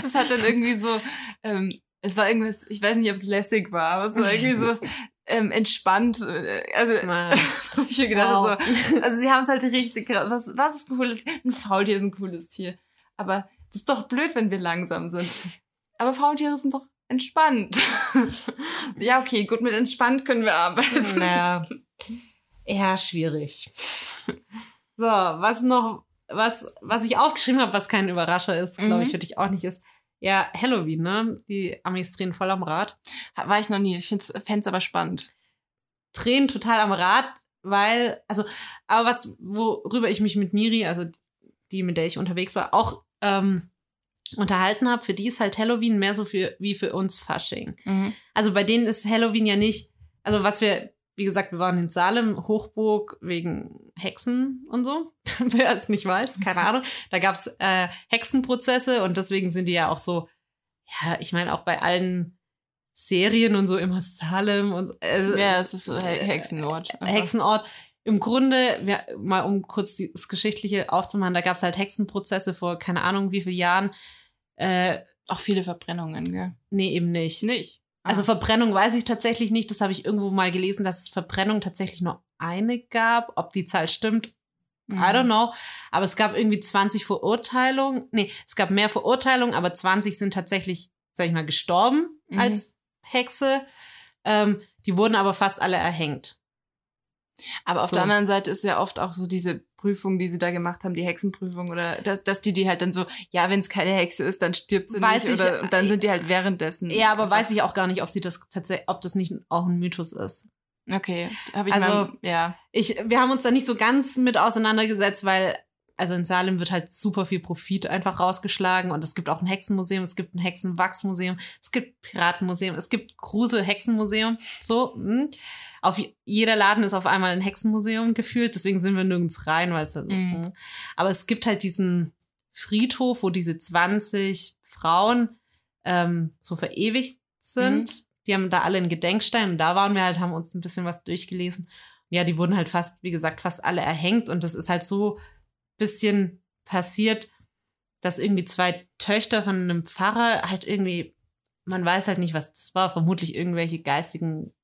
Das hat dann irgendwie so, ähm, es war irgendwas, ich weiß nicht, ob es lässig war, aber es war irgendwie sowas ähm, entspannt. äh, Also hab ich mir gedacht, Wow. so, also sie haben es halt richtig, gra- was, was ist cooles, ein Faultier ist ein cooles Tier. Aber das ist doch blöd, wenn wir langsam sind. Aber Faultiere sind doch entspannt. ja, okay, gut, mit entspannt können wir arbeiten. naja, eher schwierig. So, was noch, was, was ich aufgeschrieben habe, was kein Überrascher ist, glaube ich, Mhm. für dich auch nicht ist. Ja, Halloween, ne? Die Amis drehen voll am Rad. War ich noch nie. Ich fände es aber spannend. Drehen total am Rad, weil, also, aber was, worüber ich mich mit Miri, also die, mit der ich unterwegs war, auch ähm, unterhalten habe, für die ist halt Halloween mehr so für, wie für uns Fasching. Also bei denen ist Halloween ja nicht, also was wir, wie gesagt, wir waren in Salem, Hochburg wegen Hexen und so. Wer es nicht weiß, keine Ahnung. Da gab's äh, Hexenprozesse und deswegen sind die ja auch so, ja, ich meine auch bei allen Serien und so immer Salem und äh, Ja, es ist so He Hexenort. einfach. Hexenort. Im Grunde, wir, mal um kurz die- das Geschichtliche aufzumachen, da gab's halt Hexenprozesse vor keine Ahnung wie vielen Jahren. Äh, Auch viele Verbrennungen, gell? nee, eben nicht. Nicht. Ah. Also Verbrennung weiß ich tatsächlich nicht. Das habe ich irgendwo mal gelesen, dass es Verbrennung tatsächlich nur eine gab. Ob die Zahl stimmt, Mhm. I don't know. Aber es gab irgendwie 20 Verurteilungen. Nee, es gab mehr Verurteilungen, aber 20 sind tatsächlich, sag ich mal, gestorben Mhm. als Hexe. Ähm, die wurden aber fast alle erhängt. Aber auf So. der anderen Seite ist ja oft auch so diese Prüfung, die sie da gemacht haben, die Hexenprüfung oder dass, dass die die halt dann so, ja, wenn es keine Hexe ist, dann stirbt sie Weiß nicht ich- oder und dann sind die halt währenddessen. Ja, aber weiß ich auch gar nicht, ob sie das tatsächlich, ob das nicht auch ein Mythos ist. Okay, habe ich Also- mal, ja. Ich, wir haben uns da nicht so ganz mit auseinandergesetzt, weil, also in Salem wird halt super viel Profit einfach rausgeschlagen und es gibt auch ein Hexenmuseum, es gibt ein Hexenwachsmuseum, es gibt Piratenmuseum, es gibt Grusel-Hexenmuseum, so. Mh. Auf je- jeder Laden ist auf einmal ein Hexenmuseum gefühlt, deswegen sind wir nirgends rein, weil es, Mhm. mh. aber es gibt halt diesen Friedhof, wo diese 20 Frauen ähm, so verewigt sind. Die haben da alle einen Gedenkstein und da waren wir halt, haben uns ein bisschen was durchgelesen ja, die wurden halt fast, wie gesagt, fast alle erhängt und das ist halt so bisschen passiert, dass irgendwie zwei Töchter von einem Pfarrer halt irgendwie, man weiß halt nicht, was das war, vermutlich irgendwelche geistigen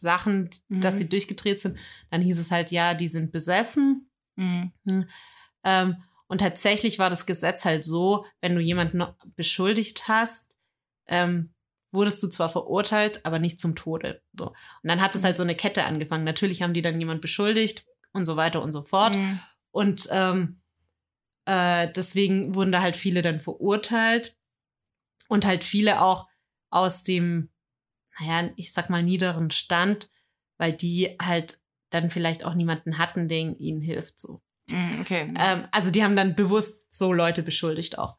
Sachen, Mhm. dass die durchgedreht sind. Dann hieß es halt, ja, die sind besessen. Mhm. Ähm, und tatsächlich war das Gesetz halt so, wenn du jemanden beschuldigt hast, ähm, wurdest du zwar verurteilt, aber nicht zum Tode. So. Und dann hat es halt so eine Kette angefangen. Natürlich haben die dann jemand beschuldigt und so weiter und so fort. Mhm. Und ähm, äh, deswegen wurden da halt viele dann verurteilt. Und halt viele auch aus dem, naja, ich sag mal, niederen Stand, weil die halt dann vielleicht auch niemanden hatten, der ihnen hilft. So. Mhm, Okay. Ähm, also die haben dann bewusst so Leute beschuldigt auch.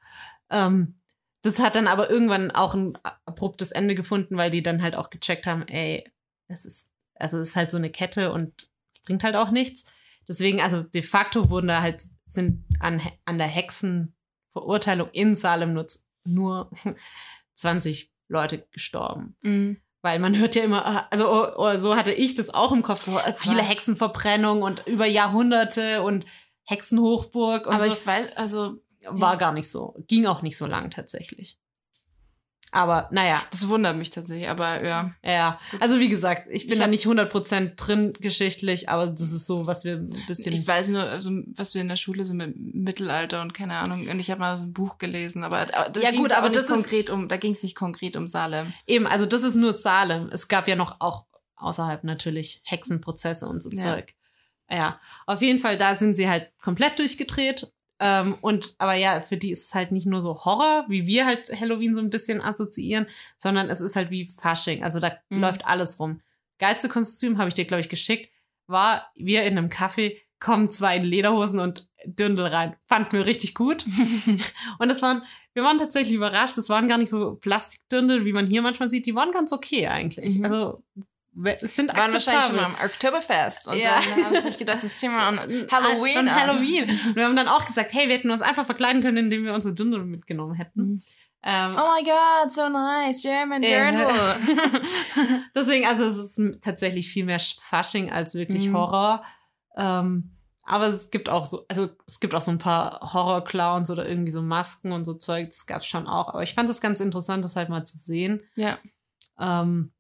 Ähm, das hat dann aber irgendwann auch ein abruptes Ende gefunden, weil die dann halt auch gecheckt haben, ey, es ist, also es ist halt so eine Kette und es bringt halt auch nichts. Deswegen, also de facto wurden da halt, sind an, an der Hexenverurteilung in Salem nur, nur 20 Leute gestorben. Mhm. Weil man hört ja immer, ah, also oh, oh, so hatte ich das auch im Kopf, viele Hexenverbrennungen und über Jahrhunderte und Hexenhochburg und Aber so. ich weiß, also War gar nicht so. Ging auch nicht so lang tatsächlich. Aber naja, Das wundert mich tatsächlich, aber ja. ja. Also wie gesagt, ich bin Ich da nicht 100% drin geschichtlich, aber das ist so, was wir ein bisschen... Ich weiß nur, also, was wir in der Schule sind mit Mittelalter und keine Ahnung. Und ich habe mal so ein Buch gelesen, aber da Ja, auch aber nicht konkret um, da ging es nicht konkret um Salem. Eben, also das ist nur Salem. Es gab ja noch auch außerhalb natürlich Hexenprozesse und so Ja. Zeug. Ja, auf jeden Fall, da sind sie halt komplett durchgedreht. Ähm, und aber ja, für die ist es halt nicht nur so Horror, wie wir halt Halloween so ein bisschen assoziieren, sondern es ist halt wie Fasching. Also da Mhm. läuft alles rum. Geilste Kostüm habe ich dir, glaube ich, geschickt, war wir in einem Café kommen zwei in Lederhosen und Dündel rein. Fand mir richtig gut. Und das waren, wir waren tatsächlich überrascht. Das waren gar nicht so Plastikdündel, wie man hier manchmal sieht. Die waren ganz okay eigentlich. Mhm. Also es sind Waren wahrscheinlich schon am Oktoberfest. Und Ja. dann haben sie sich gedacht, das Thema an Halloween. Und an. Halloween. Und wir haben dann auch gesagt, hey, wir hätten uns einfach verkleiden können, indem wir unsere Dündel mitgenommen hätten. Mhm. Ähm, Oh my God, so nice, German Ja. Dirndl. Deswegen, also es ist tatsächlich viel mehr Fasching als wirklich Mhm. Horror. Ähm, aber es gibt auch so, also es gibt auch so ein paar Horror-Clowns oder irgendwie so Masken und so Zeug. Das gab es schon auch. Aber ich fand es ganz interessant, das halt mal zu sehen. ja. Ähm,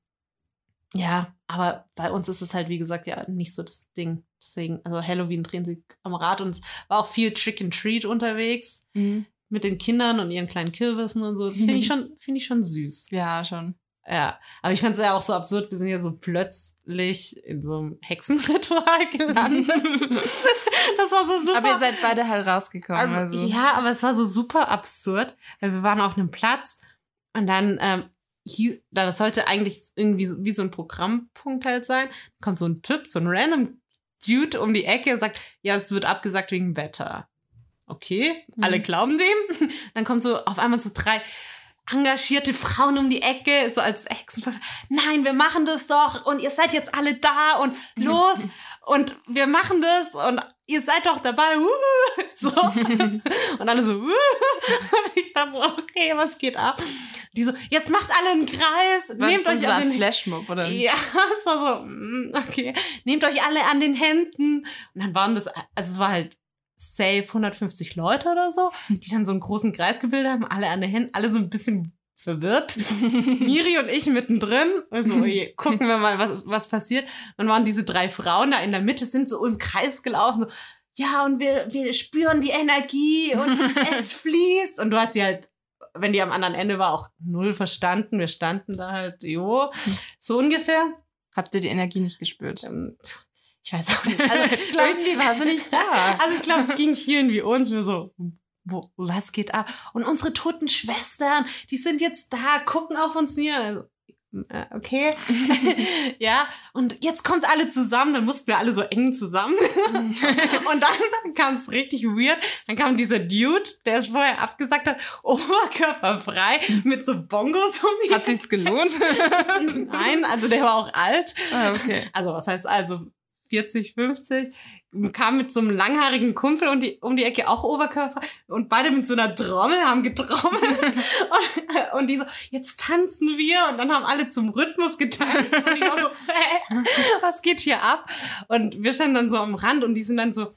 ja, aber bei uns ist es halt, wie gesagt, ja nicht so das Ding. Deswegen, also Halloween drehen sie am Rad und es war auch viel Trick and Treat unterwegs Mhm. mit den Kindern und ihren kleinen Kürbissen und so. Das finde ich schon, finde ich schon süß. Ja, schon. Ja, aber ich fand es ja auch so absurd. Wir sind ja so plötzlich in so einem Hexenritual gelandet. das war so super. Aber ihr seid beide halt rausgekommen. Also, Also, Ja, aber es war so super absurd, weil wir waren auf einem Platz und dann, ähm, das sollte eigentlich irgendwie so, wie so ein Programmpunkt halt sein. Kommt so ein Typ, so ein random Dude um die Ecke und sagt, ja, es wird abgesagt wegen Wetter. Okay, Mhm. alle glauben dem. Dann kommt so auf einmal so drei engagierte Frauen um die Ecke, so als Hexenfolge. Nein, wir machen das doch und ihr seid jetzt alle da und los und wir machen das und ihr seid doch dabei. Uh, so. Und alle so, uh. Und ich dachte so, okay, was geht ab? Die so, jetzt macht alle einen Kreis, was nehmt euch an ein den Flashmob, oder? ja, es war so, mm, okay. Nehmt euch alle an den Händen. Und dann waren das, also es war halt safe 150 Leute oder so, die dann so einen großen Kreis gebildet haben, alle an den Händen, alle so ein bisschen verwirrt. Miri und ich mittendrin. Also, oje, gucken wir mal, was, was passiert. Dann waren diese drei Frauen da in der Mitte, sind so im Kreis gelaufen. So, ja, und wir, wir spüren die Energie und es fließt. Und du hast die halt, wenn die am anderen Ende war, auch null verstanden. Wir standen da halt, jo, so ungefähr. Habt ihr die Energie nicht gespürt? Ähm, Ich weiß auch nicht. Also, ich glaube, Irgendwie war sie nicht da. also ich glaube, es ging vielen wie uns. Wir so, wo, was geht ab? Und unsere toten Schwestern, die sind jetzt da, gucken auf uns nieder. Also, äh, okay. ja, und jetzt kommt alle zusammen, dann mussten wir alle so eng zusammen. und dann kam es richtig weird. Dann kam dieser Dude, der es vorher abgesagt hat, oberkörperfrei mit so Bongos um die Hat sich's gelohnt? Nein, also der war auch alt. ah, okay. Also was heißt also 40, 50, kam mit so einem langhaarigen Kumpel um die, um die Ecke, auch Oberkörper, und beide mit so einer Trommel haben getrommelt. und, und die so, jetzt tanzen wir. Und dann haben alle zum Rhythmus getanzt. Und ich war so, hä, was geht hier ab? Und wir standen dann so am Rand und die sind dann so,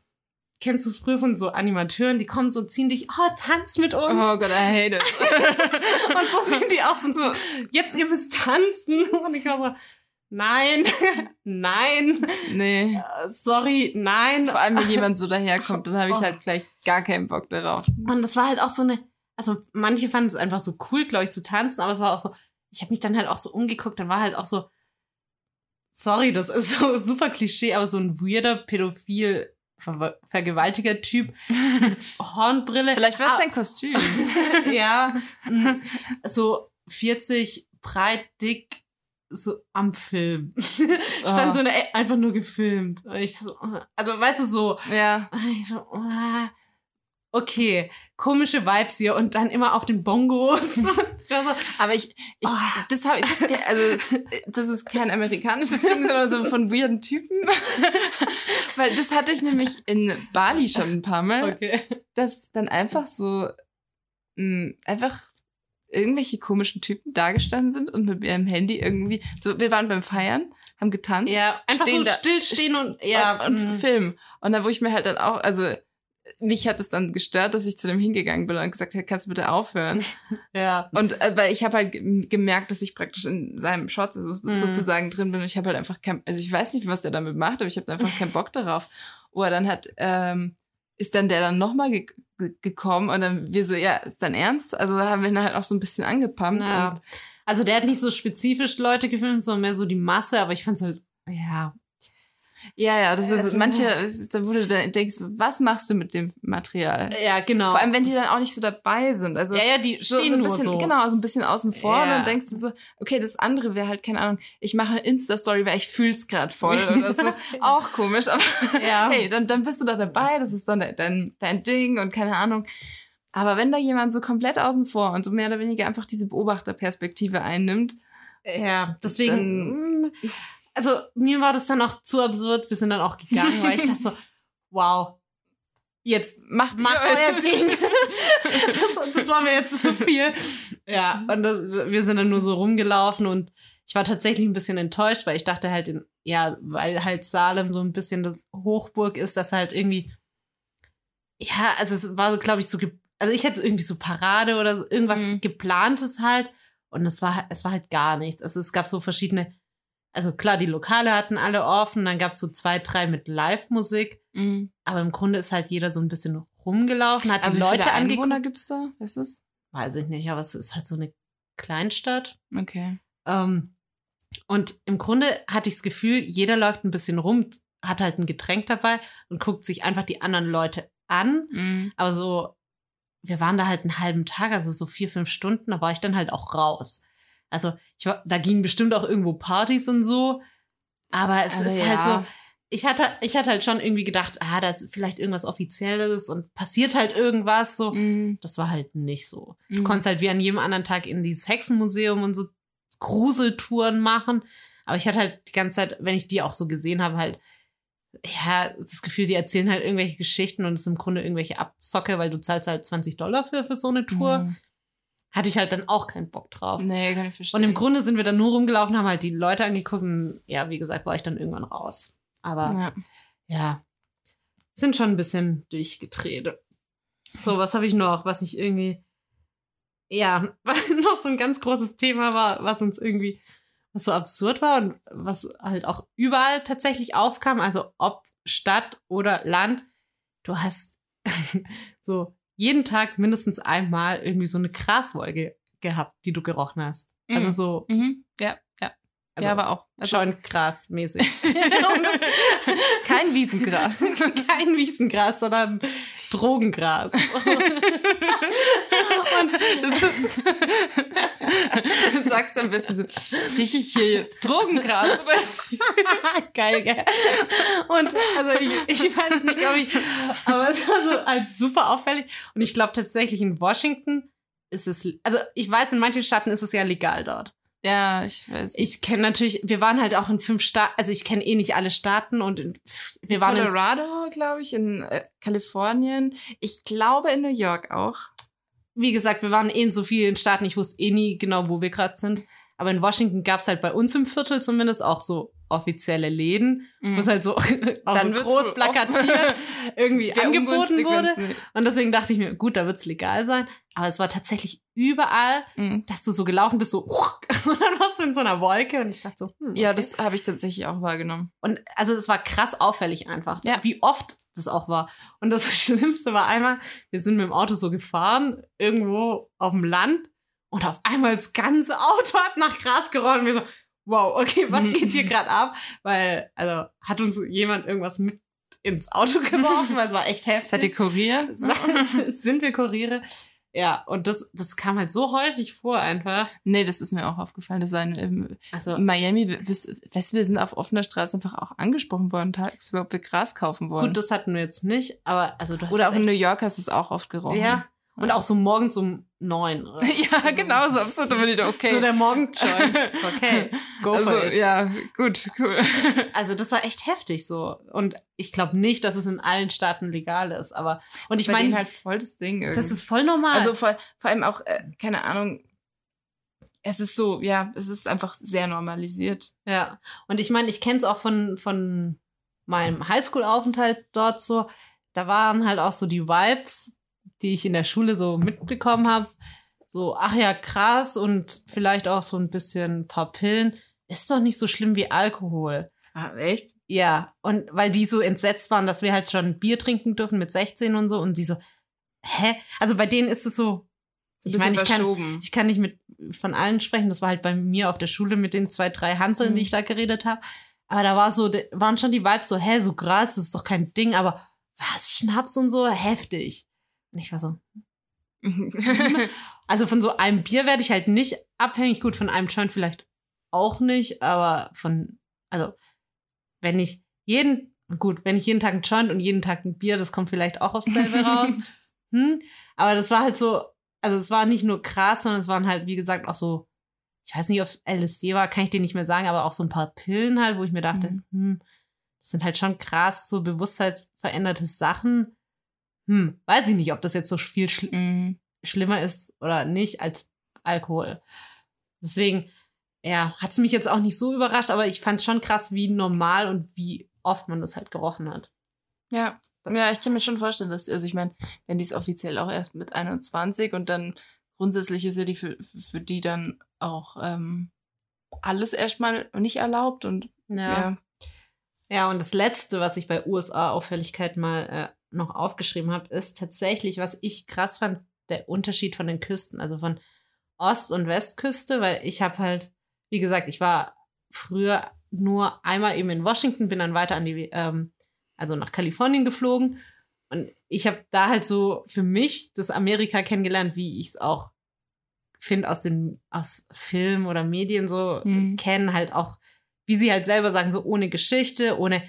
kennst du es früher von so Animateuren, die kommen so, ziehen dich, oh, tanz mit uns. Oh Gott, I hate it. Und so sind die auch so, jetzt ihr müsst tanzen. Und ich war so, nein, nein, Nee. äh, sorry, nein. Vor allem, wenn jemand so daherkommt, dann habe ich halt gleich gar keinen Bock darauf. Und das war halt auch so eine, also manche fanden es einfach so cool, glaube ich, zu tanzen, aber es war auch so, ich habe mich dann halt auch so umgeguckt, dann war halt auch so, sorry, das ist so super Klischee, aber so ein weirder, pädophil, Ver vergewaltiger Typ, Hornbrille. Vielleicht war es Ah, dein Kostüm. ja, so 40, breit, dick, so am Film. Stand Oh. so eine, einfach nur gefilmt. Und ich so, also weißt du, so, Ja. ich so, oh, okay, komische Vibes hier und dann immer auf den Bongos. Aber ich, ich Oh. das habe ich, das, also das- das ist kein amerikanisches Ding, sondern so von weirden Typen. Weil das hatte ich nämlich in Bali schon ein paar Mal, okay. dass dann einfach so mh, einfach irgendwelche komischen Typen dagestanden sind und mit ihrem Handy irgendwie, so wir waren beim Feiern, haben getanzt Ja, einfach so da- stillstehen und, ja, und, und mm. Film. Und da wo ich mir halt dann auch, also mich hat es dann gestört, dass ich zu dem hingegangen bin und gesagt habe, kannst du bitte aufhören? Ja. Und äh, weil ich habe halt ge- gemerkt, dass ich praktisch in seinem Shot so, Mhm. sozusagen drin bin und ich habe halt einfach kein, also ich weiß nicht, was der damit macht, aber ich habe einfach keinen Bock darauf. Oder dann hat, ähm, ist dann der dann nochmal ge ge gekommen und dann wir so, ja, ist dann ernst? Also da haben wir ihn halt auch so ein bisschen angepumpt. Ja. Und, Also der hat nicht so spezifisch Leute gefilmt, sondern mehr so die Masse, aber ich fand's halt, ja. Ja, ja, das ist, Also- manche, da wo du dann denkst, was machst du mit dem Material? Ja, genau. Vor allem, wenn die dann auch nicht so dabei sind. Also ja, ja, die so, stehen so ein nur bisschen, so. genau, so ein bisschen außen vor und Ja. dann denkst du so, okay, das andere wäre halt, keine Ahnung, ich mache eine Insta-Story, weil ich fühl's grad voll oder so. Auch komisch, aber Ja. hey, dann, dann bist du da dabei, das ist dann de- dein, dein Ding und keine Ahnung. Aber wenn da jemand so komplett außen vor und so mehr oder weniger einfach diese Beobachterperspektive einnimmt, Ja, deswegen, mm, also mir war das dann auch zu absurd. Wir sind dann auch gegangen, weil ich dachte so, wow, jetzt macht, macht euer Ding. das, das war mir jetzt zu viel. Ja, und das, wir sind dann nur so rumgelaufen und ich war tatsächlich ein bisschen enttäuscht, weil ich dachte halt, in, ja, weil halt Salem so ein bisschen das Hochburg ist, dass halt irgendwie, ja, also es war so, glaube ich, so, also ich hätte irgendwie so Parade oder so, irgendwas Mhm. geplantes halt und es war, es war halt gar nichts. Also es gab so verschiedene, also klar, die Lokale hatten alle offen, dann gab es so zwei, drei mit Live-Musik, Mhm. aber im Grunde ist halt jeder so ein bisschen rumgelaufen, hat Aber die wie Leute viele Einwohner angeguckt. gibt's da? Weißt du's? Weiß ich nicht, aber es ist halt so eine Kleinstadt. Okay. Ähm, und im Grunde hatte ich das Gefühl, jeder läuft ein bisschen rum, hat halt ein Getränk dabei und guckt sich einfach die anderen Leute an. Mhm. Aber so, wir waren da halt einen halben Tag, also so vier, fünf Stunden, da war ich dann halt auch raus. Also ich war, da gingen bestimmt auch irgendwo Partys und so. Aber es Aber ist ja. halt so, ich hatte, ich hatte halt schon irgendwie gedacht, ah, da ist vielleicht irgendwas Offizielles und passiert halt irgendwas so. Mhm. Das war halt nicht so. Du Mhm. konntest halt wie an jedem anderen Tag in dieses Hexenmuseum und so Gruseltouren machen. Aber ich hatte halt die ganze Zeit, wenn ich die auch so gesehen habe, halt, ja, das Gefühl, die erzählen halt irgendwelche Geschichten und es ist im Grunde irgendwelche Abzocke, weil du zahlst halt 20 Dollar für, für so eine Tour. Mhm. Hatte ich halt dann auch keinen Bock drauf. Nee, kann ich verstehen. Und im Grunde sind wir dann nur rumgelaufen, haben halt die Leute angeguckt und ja, wie gesagt, war ich dann irgendwann raus. Aber ja. ja, sind schon ein bisschen durchgedreht. So, was habe ich noch, was ich irgendwie, ja, was noch so ein ganz großes Thema war, was uns irgendwie, was so absurd war und was halt auch überall tatsächlich aufkam, also ob Stadt oder Land, du hast so jeden Tag mindestens einmal irgendwie so eine Graswolke gehabt, die du gerochen hast. Also Mhm. so Mhm. Ja, ja. also ja, aber auch. Also, schon grasmäßig. kein Wiesengras. Kein Wiesengras, sondern Drogengras. Und du sagst am besten so, rieche ich hier jetzt Drogengras? Geil, gell? Und also ich, ich weiß nicht, ob ich, aber es war so als super auffällig. Und ich glaube tatsächlich in Washington ist es, also ich weiß, in manchen Staaten ist es ja legal dort. Ja, ich weiß. Ich kenne natürlich, wir waren halt auch in fünf Staaten, also ich kenne eh nicht alle Staaten und in, wir waren in, Colorado, glaube ich, in äh, Kalifornien. Ich glaube in New York auch. wie gesagt, wir waren eh in so vielen Staaten, ich wusste eh nie genau, wo wir gerade sind. Aber in Washington gab es halt bei uns im Viertel zumindest auch so offizielle Läden, wo es halt so, Dann groß plakatiert irgendwie angeboten wurde. Und deswegen dachte ich mir, gut, da wird's legal sein. Aber es war tatsächlich überall, Mhm. dass du so gelaufen bist, so und dann warst du in so einer Wolke und ich dachte so, hm, Ja, okay. das habe ich tatsächlich auch wahrgenommen. Und also es war krass auffällig einfach, Ja. wie oft das auch war. Und das Schlimmste war einmal, wir sind mit dem Auto so gefahren, irgendwo auf dem Land und auf einmal das ganze Auto hat nach Gras gerollt und wir so, wow, okay, was geht hier gerade ab? Weil, also hat uns jemand irgendwas mit ins Auto geworfen, weil es war echt heftig. Seid ihr Kurier? sind wir Kuriere? Ja, und das, das kam halt so häufig vor einfach. Nee, das ist mir auch aufgefallen. Das war in, in Also, Miami, weißt wir sind auf offener Straße einfach auch angesprochen worden, tagsüber, ob wir Gras kaufen wollen. gut, das hatten wir jetzt nicht, aber also du hast Oder auch in New York hast du es auch oft gerochen. Ja. Und auch so morgens um neun. Oder? ja, genau, so absolut. Da bin ich okay. So der Morgenjoint. Okay, go for also, it. ja, gut, cool. Also das war echt heftig so. Und ich glaube nicht, dass es in allen Staaten legal ist. Aber und ich Das denen meine, halt voll das Ding irgendwie. das ist voll normal. also vor, vor allem auch, äh, keine Ahnung, es ist so, ja, es ist einfach sehr normalisiert. ja. Und ich meine, ich kenne es auch von von meinem Highschool-Aufenthalt dort so. da waren halt auch so die Vibes, die ich in der Schule so mitbekommen habe. So, ach ja, krass und vielleicht auch so ein bisschen ein paar Pillen. Ist doch nicht so schlimm wie Alkohol. Ah, echt? Ja, und weil die so entsetzt waren, dass wir halt schon Bier trinken dürfen mit 16 und so und die so, hä? Also bei denen ist es so, So ich meine, ich kann, ich kann nicht mit von allen sprechen. Das war halt bei mir auf der Schule mit den zwei, drei Hanseln, die Mhm. ich da geredet habe. Aber da war so, waren schon die Vibes so, hä, so krass, das ist doch kein Ding, aber was, Schnaps und so, heftig. Und ich war so, also von so einem Bier werde ich halt nicht abhängig. Gut, von einem Joint vielleicht auch nicht, aber von, also, wenn ich jeden, gut, wenn ich jeden Tag einen Joint und jeden Tag ein Bier, das kommt vielleicht auch aufs selbe raus. Hm? Aber das war halt so, also es war nicht nur krass, sondern es waren halt, wie gesagt, auch so, ich weiß nicht, ob es LSD war, kann ich dir nicht mehr sagen, aber auch so ein paar Pillen halt, wo ich mir dachte, Mhm. hm, das sind halt schon krass, so bewusstheitsveränderte Sachen. Hm, weiß ich nicht, ob das jetzt so viel schl Mhm. schlimmer ist oder nicht als Alkohol. Deswegen, ja, hat es mich jetzt auch nicht so überrascht, aber ich fand es schon krass, wie normal und wie oft man das halt gerochen hat. Ja. Ja, ich kann mir schon vorstellen, dass, also ich meine, wenn die es offiziell auch erst mit 21 und dann grundsätzlich ist ja die für, für die dann auch ähm, alles erstmal nicht erlaubt und ja. Ja, und das Letzte, was ich bei USA-Auffälligkeit mal äh, noch aufgeschrieben habe, ist tatsächlich, was ich krass fand, der Unterschied von den Küsten, also von Ost- und Westküste, weil ich habe halt, wie gesagt, ich war früher nur einmal eben in Washington, bin dann weiter an die, ähm, also nach Kalifornien geflogen. Und ich habe da halt so für mich das Amerika kennengelernt, wie ich es auch finde aus den aus Film oder Medien so Mhm. kennen, halt auch, wie sie halt selber sagen, so ohne Geschichte, ohne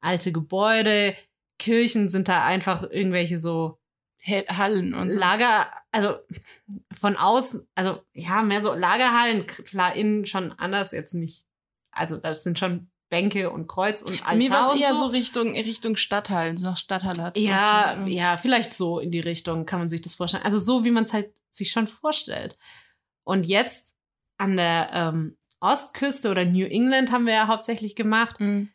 alte Gebäude, Kirchen sind da einfach irgendwelche so Hallen und so. Lager, also von außen, also ja, mehr so Lagerhallen, klar, innen schon anders, jetzt nicht. Also das sind schon Bänke und Kreuz und Bei mir war Altar eher so so. Richtung, Richtung Stadthallen, so nach Stadthalle hat Ja, ja, vielleicht so in die Richtung kann man sich das vorstellen. Also so, wie man es halt sich schon vorstellt. Und jetzt an der ähm, Ostküste oder New England haben wir ja hauptsächlich gemacht, Mhm.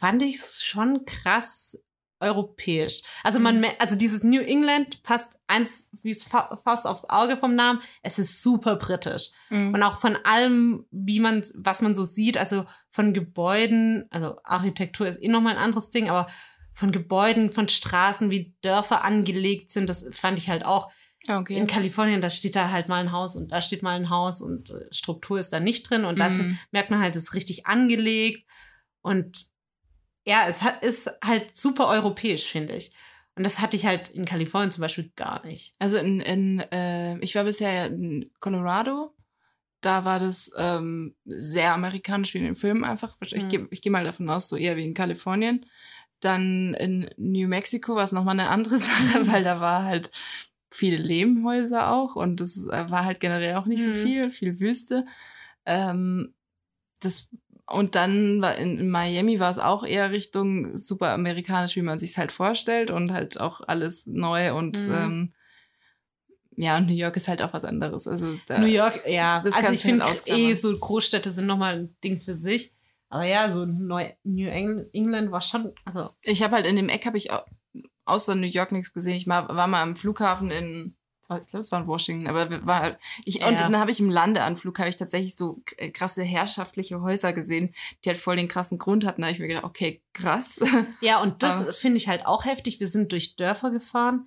Fand ich es schon krass europäisch. Also man, Mhm. also dieses New England passt eins wie es fa fast aufs Auge vom Namen. Es ist super britisch Mhm. und auch von allem, wie man, was man so sieht, also von Gebäuden, also Architektur ist eh nochmal ein anderes Ding, aber von Gebäuden, von Straßen, wie Dörfer angelegt sind, das fand ich halt auch okay. in Kalifornien, da steht da halt mal ein Haus und da steht mal ein Haus und äh, Struktur ist da nicht drin und das Mhm. merkt man halt, es ist richtig angelegt und ja, es hat, ist halt super europäisch, finde ich. Und das hatte ich halt in Kalifornien zum Beispiel gar nicht. Also in, in äh, ich war bisher in Colorado. Da war das ähm, sehr amerikanisch wie in den Filmen einfach. Ich Mhm. gehe ich geh mal davon aus, so eher wie in Kalifornien. Dann in New Mexico war es nochmal eine andere Sache, weil da war halt viele Lehmhäuser auch und das äh, war halt generell auch nicht so Mhm. viel, viel Wüste. Ähm, das und dann war in, in Miami war es auch eher Richtung super amerikanisch, wie man sich halt vorstellt und halt auch alles neu und Mhm. ähm, ja, und New York ist halt auch was anderes. Also da, New York, ja, das also ich finde eh so Großstädte sind nochmal ein Ding für sich. Aber ja, so Neu New England, war schon, also Ich habe halt in dem Eck habe ich au- außer New York nichts gesehen. Ich war mal am Flughafen in, ich glaube, es war in Washington, aber wir war ich und Ja. dann habe ich im Landeanflug habe ich tatsächlich so k- krasse herrschaftliche Häuser gesehen, die halt voll den krassen Grund hatten. Da habe ich mir gedacht, okay, krass. Ja, und das finde ich halt auch heftig. Wir sind durch Dörfer gefahren.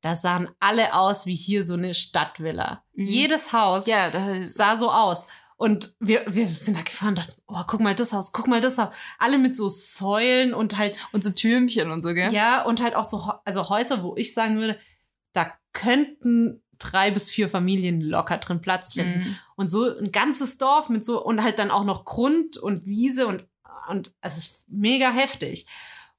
Da sahen alle aus wie hier so eine Stadtvilla. Mhm. Jedes Haus ja, sah so aus. Und wir, wir sind da gefahren und dachten, oh, guck mal das Haus, guck mal das Haus. Alle mit so Säulen und halt, und so Türmchen und so, gell? ja, und halt auch so, also Häuser, wo ich sagen würde, da könnten drei bis vier Familien locker drin Platz finden. Mhm. Und so ein ganzes Dorf mit so, und halt dann auch noch Grund und Wiese und, und es ist mega heftig.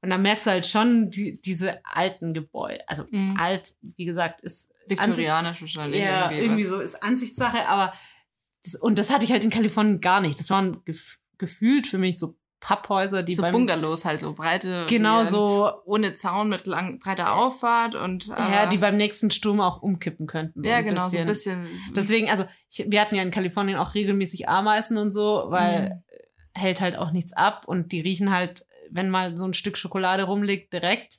Und dann merkst du halt schon die, diese alten Gebäude. Also Mhm. alt, wie gesagt, ist Viktorianisch wahrscheinlich. ja, irgendwie was. so ist Ansichtssache, aber das, und das hatte ich halt in Kalifornien gar nicht. Das waren gef gefühlt für mich so Papphäuser, die so beim Bungalows halt so breite. genau so ohne Zaun mit lang, breiter Auffahrt und ja, äh, die beim nächsten Sturm auch umkippen könnten. So ja genau so ein bisschen. bisschen. Deswegen, also ich, wir hatten ja in Kalifornien auch regelmäßig Ameisen und so, weil Mhm. hält halt auch nichts ab und die riechen halt, wenn mal so ein Stück Schokolade rumliegt, direkt.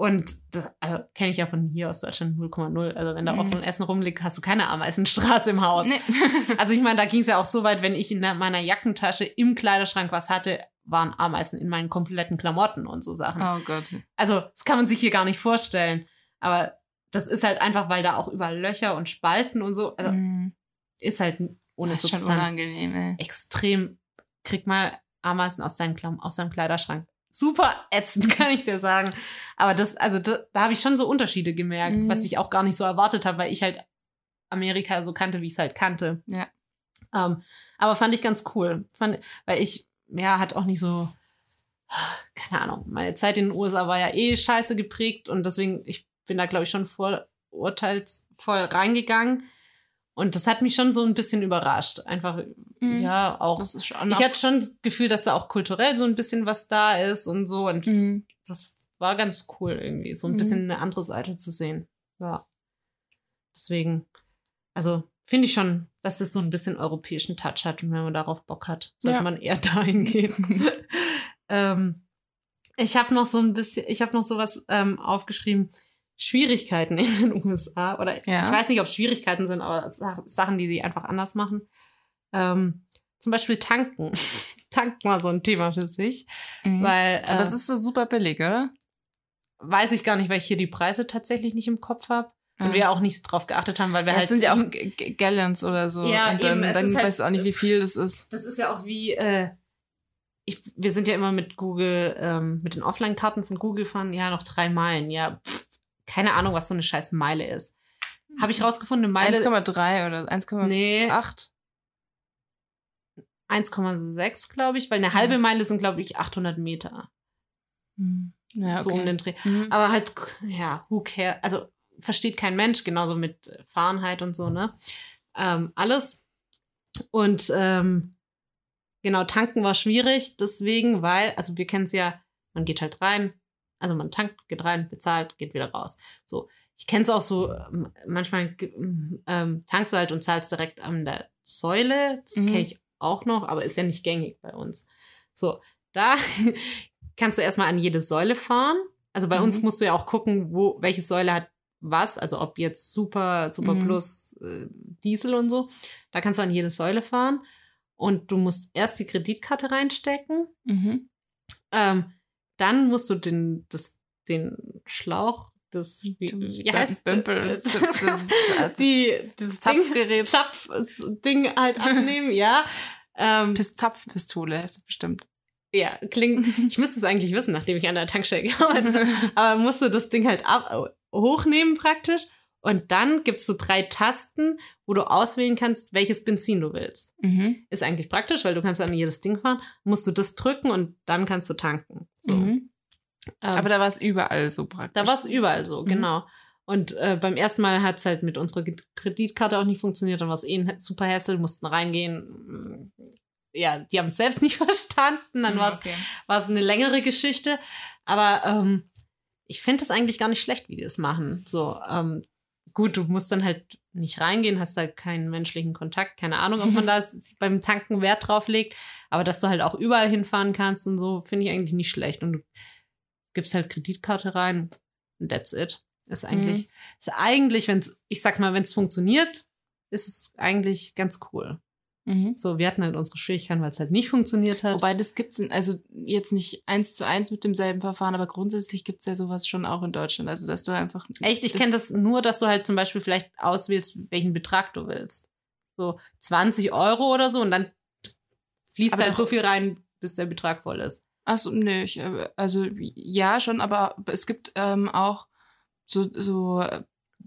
Und das also, kenne ich ja von hier aus Deutschland 0,0. Also wenn da Mhm. offen Essen rumliegt, hast du keine Ameisenstraße im Haus. Nee. Also ich meine, da ging es ja auch so weit, wenn ich in meiner Jackentasche im Kleiderschrank was hatte, waren Ameisen in meinen kompletten Klamotten und so Sachen. Oh Gott. Also das kann man sich hier gar nicht vorstellen. Aber das ist halt einfach, weil da auch überall Löcher und Spalten und so, also Mhm. ist halt ohne das ist schon Substanz unangenehm, ey. extrem. Krieg mal Ameisen aus deinem, aus deinem Kleiderschrank. Super ätzend, kann ich dir sagen. Aber das, also da, da habe ich schon so Unterschiede gemerkt, Mhm. was ich auch gar nicht so erwartet habe, weil ich halt Amerika so kannte, wie ich es halt kannte. Ja. Ähm, aber fand ich ganz cool. Fand, weil ich, ja, hat auch nicht so, keine Ahnung, meine Zeit in den USA war ja eh scheiße geprägt und deswegen, ich bin da, glaube ich, schon vorurteilsvoll reingegangen. Und das hat mich schon so ein bisschen überrascht. Einfach, Mhm. ja, auch. Das ist schon ich hatte schon das Gefühl, dass da auch kulturell so ein bisschen was da ist und so. Und Mhm. das war ganz cool irgendwie, so ein Mhm. bisschen eine andere Seite zu sehen. Ja. Deswegen, also finde ich schon, dass das so ein bisschen europäischen Touch hat und wenn man darauf Bock hat, sollte Ja. man eher dahin gehen. ähm, ich habe noch so ein bisschen, ich habe noch sowas ähm, aufgeschrieben. Schwierigkeiten in den USA oder Ja. ich weiß nicht, ob es Schwierigkeiten sind, aber Sa- Sachen, die sie einfach anders machen. Ähm, zum Beispiel tanken. tanken war so ein Thema für sich, Mhm. weil Aber äh, es ist so super billig, oder? weiß ich gar nicht, weil ich hier die Preise tatsächlich nicht im Kopf habe und wir auch nicht drauf geachtet haben, weil wir Ja, halt es sind ja auch Gallons oder so. Ja, und dann, eben, dann halt- weißt du auch nicht, wie viel das ist. das ist ja auch wie äh, ich, wir sind ja immer mit Google ähm, mit den Offline-Karten von Google fahren ja noch drei Meilen ja pff, keine Ahnung was so eine scheiß Meile ist habe ich rausgefunden eine Meile 1,3 oder 1,8. nee 1,6 glaube ich weil eine halbe. Meile sind glaube ich 800 Meter Hm. Ja, so um okay. den Dreh Mhm. Aber halt, ja, who cares? Also versteht kein Mensch, genauso mit Fahrenheit und so, ne? Ähm, alles. Und ähm, genau, tanken war schwierig, deswegen, weil, also wir kennen es ja, man geht halt rein, also man tankt, geht rein, bezahlt, geht wieder raus. So, ich kenne es auch so, ähm, manchmal ähm, tankst du halt und zahlst direkt an der Säule, das Mhm. kenne ich auch noch, aber ist ja nicht gängig bei uns. So, da kannst du erstmal an jede Säule fahren. Also bei uns Mhm. musst du ja auch gucken, wo, welche Säule hat was, also ob jetzt Super, Super Mhm. Plus, äh, Diesel und so. Da kannst du an jede Säule fahren und du musst erst die Kreditkarte reinstecken. Mhm. Ähm, dann musst du den, das, den Schlauch, das, wie, wie heißt Bömpel, das- das- das- die, das Zapfgerät. Ding, Zapf-Ding halt abnehmen, ja. Ähm, Pis Zapfpistole heißt es bestimmt. ja, klingt, ich müsste es eigentlich wissen, nachdem ich an der Tankstelle gearbeitet habe. Aber musst du das Ding halt ab, hochnehmen praktisch. Und dann gibt's so drei Tasten, wo du auswählen kannst, welches Benzin du willst. Mhm. Ist eigentlich praktisch, weil du kannst an jedes Ding fahren, musst du das drücken und dann kannst du tanken. So. Mhm. Ähm, Aber da war es überall so praktisch. da war es überall so, Mhm. genau. Und äh, beim ersten Mal hat's halt mit unserer Kreditkarte auch nicht funktioniert, dann war es eh ein super Hassel, mussten reingehen. Ja, die haben es selbst nicht verstanden, dann war es okay. es eine längere Geschichte. Aber ähm, ich finde es eigentlich gar nicht schlecht, wie die es machen. So, ähm, gut, du musst dann halt nicht reingehen, hast da keinen menschlichen Kontakt, keine Ahnung, ob man da beim Tanken Wert drauf legt, aber dass du halt auch überall hinfahren kannst und so, finde ich eigentlich nicht schlecht. Und du gibst halt Kreditkarte rein, that's it. Ist eigentlich, ist eigentlich, wenn es, ich sag's mal, wenn es funktioniert, ist es eigentlich ganz cool. Mhm. So, wir hatten halt unsere Schwierigkeiten, weil es halt nicht funktioniert hat. Wobei das gibt's in, also jetzt nicht eins zu eins mit demselben Verfahren, aber grundsätzlich gibt's ja sowas schon auch in Deutschland. Also dass du einfach Echt, ich kenne das nur, dass du halt zum Beispiel vielleicht auswählst, welchen Betrag du willst. So 20 Euro oder so und dann fließt Aber halt so viel rein, bis der Betrag voll ist. Achso, nee, ich, äh, also ja schon, aber es gibt ähm, auch so, so, äh,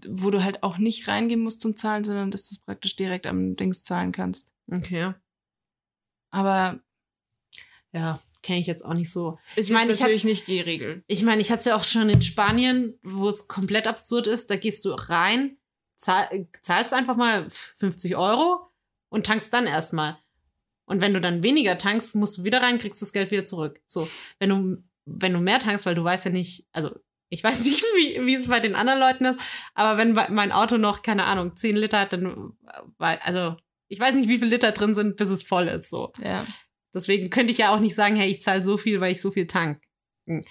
wo du halt auch nicht reingehen musst zum Zahlen, sondern dass du es praktisch direkt am Dings zahlen kannst. Okay. Aber Ja, kenne ich jetzt auch nicht so. ist Ich meine, ich natürlich nicht die Regel. Ich meine, ich hatte es ja auch schon in Spanien, wo es komplett absurd ist. Da gehst du rein, zahl, zahlst einfach mal 50 Euro und tankst dann erstmal. Und wenn du dann weniger tankst, musst du wieder rein, kriegst das Geld wieder zurück. So, wenn du, wenn du mehr tankst, weil du weißt ja nicht, also ich weiß nicht, wie, wie es bei den anderen Leuten ist, aber wenn mein Auto noch, keine Ahnung, 10 Liter hat, dann, äh, weil- also ich weiß nicht, wie viel Liter drin sind, bis es voll ist. So. Ja. Deswegen könnte ich ja auch nicht sagen, hey, ich zahle so viel, weil ich so viel tank. Hm.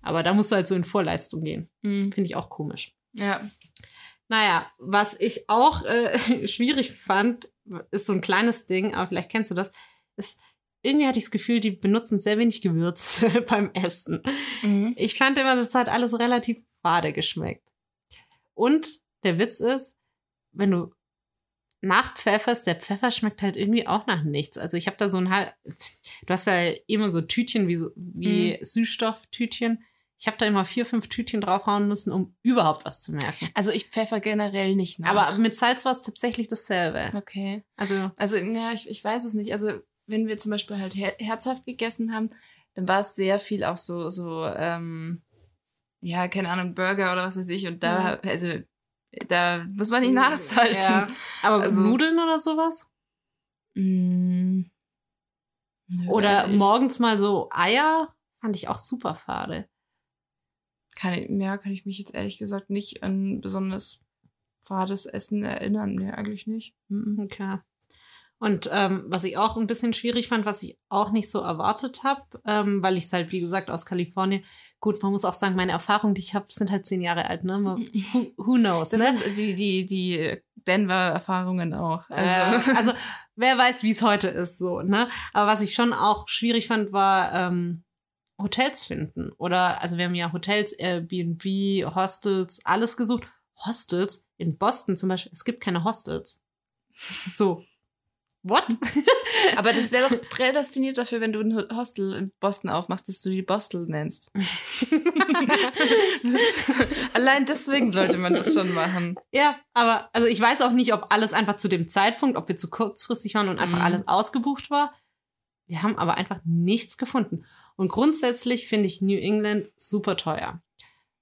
Aber da musst du halt so in Vorleistung gehen. Mhm. Finde ich auch komisch. Ja. Naja, was ich auch äh, schwierig fand, ist so ein kleines Ding, aber vielleicht kennst du das, ist, irgendwie hatte ich das Gefühl, die benutzen sehr wenig Gewürz beim Essen. Mhm. Ich fand immer, das hat alles relativ fade geschmeckt. Und der Witz ist, wenn du nachpfefferst, der Pfeffer schmeckt halt irgendwie auch nach nichts. Also ich habe da so ein, du hast ja immer so Tütchen wie, so, wie Süßstofftütchen. Ich habe da immer vier, fünf Tütchen draufhauen müssen, um überhaupt was zu merken. Also ich pfeffer generell nicht nach. Aber mit Salz war es tatsächlich dasselbe. okay. Also Also, ja, ich, ich weiß es nicht. Also, wenn wir zum Beispiel halt her herzhaft gegessen haben, dann war es sehr viel auch so, so, ähm, ja, keine Ahnung, Burger oder was weiß ich. Und da, also, da muss man nicht nachsalzen. Ja. Aber Also- Nudeln oder sowas? Mm. Nö, Oder ich, morgens mal so Eier? Fand ich auch super fade. Kann ich, ja, kann ich mich jetzt ehrlich gesagt nicht an besonders fades Essen erinnern. Nee, eigentlich nicht. Mhm. Okay. Und ähm, was ich auch ein bisschen schwierig fand, was ich auch nicht so erwartet habe, ähm, weil ich es halt, wie gesagt, aus Kalifornien, gut, man muss auch sagen, meine Erfahrungen, die ich habe, sind halt zehn Jahre alt, ne? Man, who, who knows, Das ne? sind die, die, die Denver-Erfahrungen auch. Also, Also, äh, also wer weiß, wie es heute ist, so, ne? Aber was ich schon auch schwierig fand, war ähm, Hotels finden. Oder, also wir haben ja Hotels, Airbnb, Hostels, alles gesucht. Hostels in Boston zum Beispiel, es gibt keine Hostels. So. What? aber das wäre doch prädestiniert dafür, wenn du ein Hostel in Boston aufmachst, dass du die Bostel nennst. Allein deswegen sollte man das schon machen. ja, aber also ich weiß auch nicht, ob alles einfach zu dem Zeitpunkt, ob wir zu kurzfristig waren und einfach Mhm. alles ausgebucht war. Wir haben aber einfach nichts gefunden. Und grundsätzlich finde ich New England super teuer.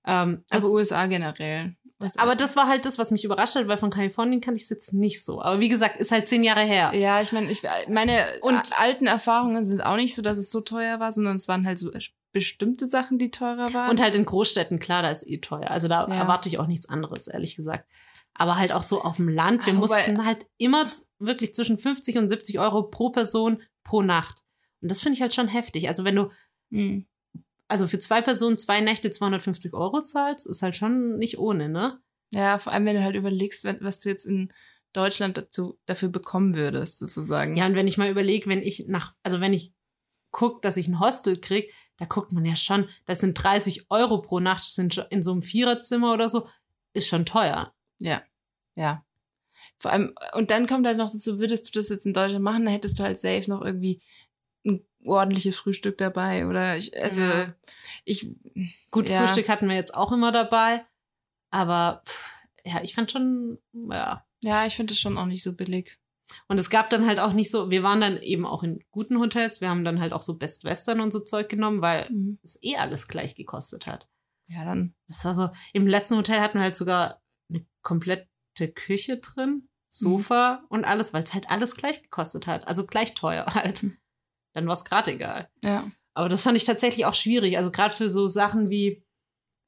Ähm, Aber USA generell. USA. aber das war halt das, was mich überrascht hat, weil von Kalifornien kann ich es jetzt nicht so. Aber wie gesagt, ist halt zehn Jahre her. Ja, ich meine, ich, meine Und- und alten Erfahrungen sind auch nicht so, dass es so teuer war, sondern es waren halt so bestimmte Sachen, die teurer waren. Und halt in Großstädten, klar, da ist eh teuer. Also da Ja. erwarte ich auch nichts anderes, ehrlich gesagt. Aber halt auch so auf dem Land. Wir Ah, wobei- mussten halt immer wirklich zwischen 50 und 70 Euro pro Person pro Nacht. Und das finde ich halt schon heftig. Also wenn du, Hm. Also für zwei Personen zwei Nächte 250 Euro zahlst, ist halt schon nicht ohne, ne? Ja, vor allem, wenn du halt überlegst, was du jetzt in Deutschland dazu, dafür bekommen würdest, sozusagen. Ja, und wenn ich mal überlege, wenn ich nach, also wenn ich gucke, dass ich ein Hostel krieg, da guckt man ja schon, das sind 30 Euro pro Nacht, sind schon in so einem Viererzimmer oder so, ist schon teuer. Ja. Ja. Vor allem, und dann kommt halt noch dazu, würdest du das jetzt in Deutschland machen, dann hättest du halt safe noch irgendwie ein ordentliches Frühstück dabei oder ich, also, Ja. ich, Gut, Ja. Frühstück hatten wir jetzt auch immer dabei, aber pff, ja, ich fand schon, ja. ja, ich finde das schon auch nicht so billig. Und es gab dann halt auch nicht so, wir waren dann eben auch in guten Hotels, wir haben dann halt auch so Best Western und so Zeug genommen, weil Mhm. es eh alles gleich gekostet hat. Ja, dann, Das war so, im letzten Hotel hatten wir halt sogar eine komplette Küche drin, Sofa und alles, weil es halt alles gleich gekostet hat. Also gleich teuer halt. Dann war es gerade egal. ja. Aber das fand ich tatsächlich auch schwierig. Also gerade für so Sachen wie,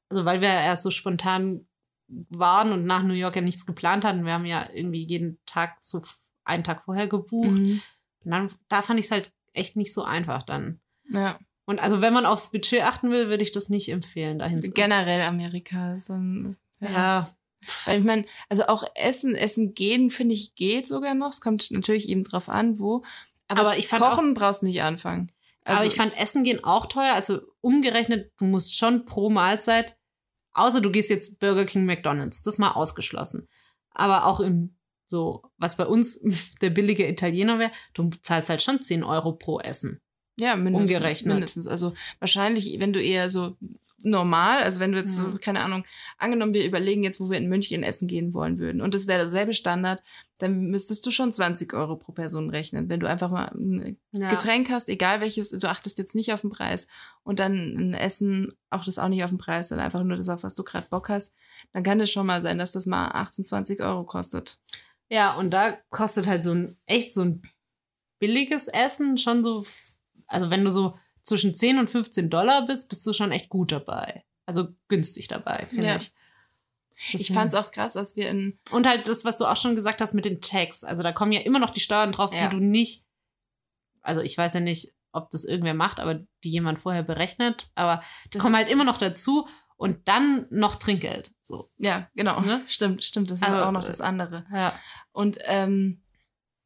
also weil wir ja erst so spontan waren und nach New York ja nichts geplant hatten. Wir haben ja irgendwie jeden Tag so einen Tag vorher gebucht. Mhm. Und dann, da fand ich es halt echt nicht so einfach dann. Ja. Und also wenn man aufs Budget achten will, würde ich das nicht empfehlen, dahin zu Generell Amerika ist dann, Ja, Weil ich meine, also auch Essen, Essen gehen, finde ich, geht sogar noch. Es kommt natürlich eben drauf an, wo. Aber, Aber ich fand Kochen brauchst du nicht anfangen. Also, aber ich fand Essen gehen auch teuer. Also umgerechnet, du musst schon pro Mahlzeit, außer du gehst jetzt Burger King, McDonalds, das mal ausgeschlossen. Aber auch in so, was bei uns der billige Italiener wäre, du zahlst halt schon 10 Euro pro Essen. ja, mindestens, umgerechnet. mindestens. Also wahrscheinlich, wenn du eher so normal, also wenn du jetzt so, Mhm. keine Ahnung, angenommen, wir überlegen jetzt, wo wir in München essen gehen wollen würden und das wäre derselbe Standard, dann müsstest du schon 20 Euro pro Person rechnen. Wenn du einfach mal ein Ja. Getränk hast, egal welches, du achtest jetzt nicht auf den Preis und dann ein Essen achtest auch nicht auf den Preis, sondern einfach nur das, auf was du gerade Bock hast, dann kann es schon mal sein, dass das mal 18, 20 Euro kostet. Ja, und da kostet halt so ein, echt so ein billiges Essen schon so, also wenn du so zwischen 10 und 15 Dollar bist, bist du schon echt gut dabei. Also günstig dabei, finde Ja. ich. Ich Deswegen- fand es auch krass, als wir in Und halt das, was du auch schon gesagt hast mit den Tags. Also da kommen ja immer noch die Steuern drauf, Ja. die du nicht, also ich weiß ja nicht, ob das irgendwer macht, aber die jemand vorher berechnet. Aber die Das- kommen halt immer noch dazu und dann noch Trinkgeld. So. Ja, genau. Ne? Stimmt, stimmt. Das ist Also, auch noch das andere. Ja. Und, ähm,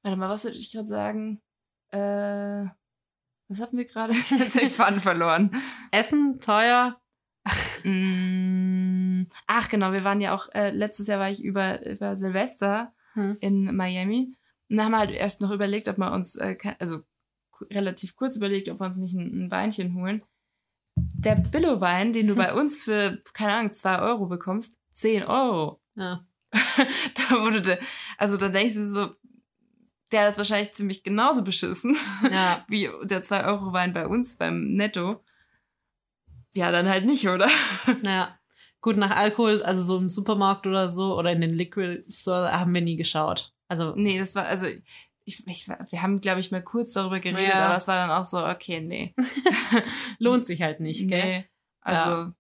warte mal, was wollte ich gerade sagen? Äh, was hatten wir gerade? Jetzt habe ich verloren. Essen, teuer. Mm, Ach, genau, wir waren ja auch, äh, letztes Jahr war ich über, über Silvester Hm. in Miami. Und da haben wir halt erst noch überlegt, ob wir uns, äh, also relativ kurz überlegt, ob wir uns nicht ein, ein Weinchen holen. Der Billo-Wein, den du bei uns für, keine Ahnung, zwei Euro bekommst, 10 Euro. Ja. da wurde der, also da denkst du so, der ist wahrscheinlich ziemlich genauso beschissen ja. wie der 2-Euro-Wein bei uns beim Netto. Ja, dann halt nicht, oder? Naja. Gut, nach Alkohol, also so im Supermarkt oder so oder in den Liquor Store haben wir nie geschaut. Also, Nee, das war, also, ich, ich, wir haben, glaube ich, mal kurz darüber geredet, Ja. aber es war dann auch so, okay, nee. lohnt sich halt nicht, gell? nee. Also,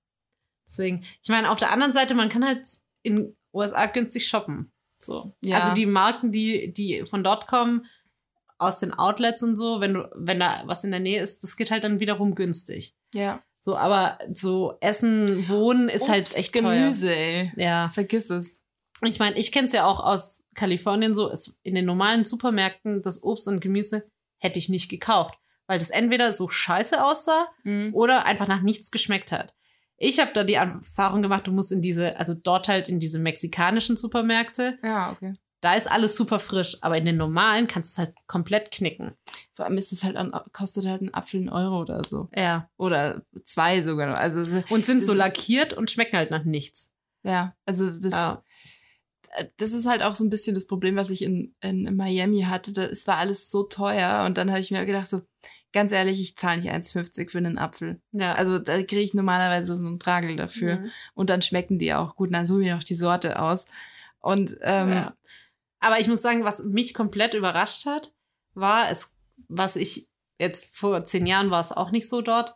Deswegen, ich meine, auf der anderen Seite, man kann halt in USA günstig shoppen. So. Ja. Also die Marken, die, die von dort kommen, aus den Outlets und so, wenn du, wenn da was in der Nähe ist, das geht halt dann wiederum günstig. ja. So, aber so Essen, Wohnen ist halt Obst, echt Gemüse, ey. teuer. Ja. Vergiss es. Ich meine, ich kenne es ja auch aus Kalifornien so, es, in den normalen Supermärkten, das Obst und Gemüse hätte ich nicht gekauft, weil das entweder so scheiße aussah Mhm. oder einfach nach nichts geschmeckt hat. Ich habe da die Erfahrung gemacht, du musst in diese, also dort halt in diese mexikanischen Supermärkte, Ja, okay. da ist alles super frisch, aber in den normalen kannst du es halt komplett knicken. Vor allem ist es halt an, kostet halt ein Apfel einen Euro oder so. Ja. Oder zwei sogar. Also, Und sind so lackiert und schmecken halt nach nichts. ja, also das, Ja. das ist halt auch so ein bisschen das Problem, was ich in, in, Miami hatte. Da, es war alles so teuer und dann habe ich mir gedacht, so, ganz ehrlich, ich zahle nicht 1,50 für einen Apfel. Ja. Also da kriege ich normalerweise so einen Tragel dafür. Mhm. Und dann schmecken die auch gut. Und dann suche ich noch die Sorte aus. Und ähm, Ja. Aber ich muss sagen, was mich komplett überrascht hat, war es, was ich jetzt vor zehn Jahren war es auch nicht so dort.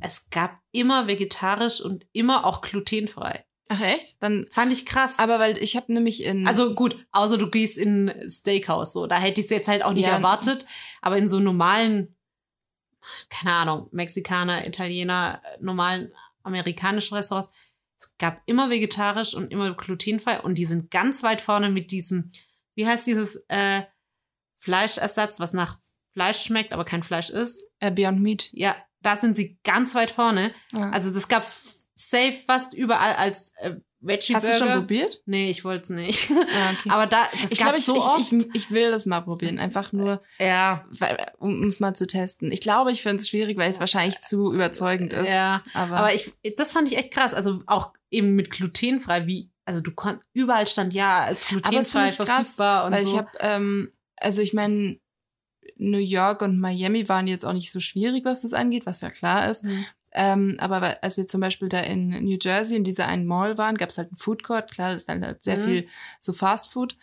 Es gab immer vegetarisch und immer auch glutenfrei. ach echt? Dann, Fand ich krass. aber weil ich habe nämlich in also gut, außer du gehst in ein Steakhouse, so, da hätte ich es jetzt halt auch nicht Ja. erwartet. Aber in so normalen, keine Ahnung, Mexikaner, Italiener, äh, normalen amerikanischen Restaurants, es gab immer vegetarisch und immer glutenfrei und die sind ganz weit vorne mit diesem, wie heißt dieses äh, Fleischersatz, was nach Fleisch schmeckt, aber kein Fleisch ist. äh, Beyond Meat. Ja, da sind sie ganz weit vorne. Ja. Also das gab's safe fast überall als äh, Veggie Hast du Burger. schon probiert? Nee, ich wollte es nicht. Ah, okay. Aber da, das ich glaube, ich, so oft. ich, ich, ich will das mal probieren. Einfach nur, ja, um es mal zu testen. Ich glaube, ich finde es schwierig, weil es wahrscheinlich zu überzeugend ist. ja. Aber, Aber ich, das fand ich echt krass. Also auch eben mit glutenfrei, wie, also du konntest, überall stand ja als glutenfrei ich krass, verfügbar und weil so. ich habe, ähm, also ich meine, New York und Miami waren jetzt auch nicht so schwierig, was das angeht, was ja klar ist. Mhm. Ähm, aber als wir zum Beispiel da in New Jersey in dieser einen Mall waren, gab es halt einen Food Court. Klar, das ist dann halt sehr Mhm. viel so Fast Food.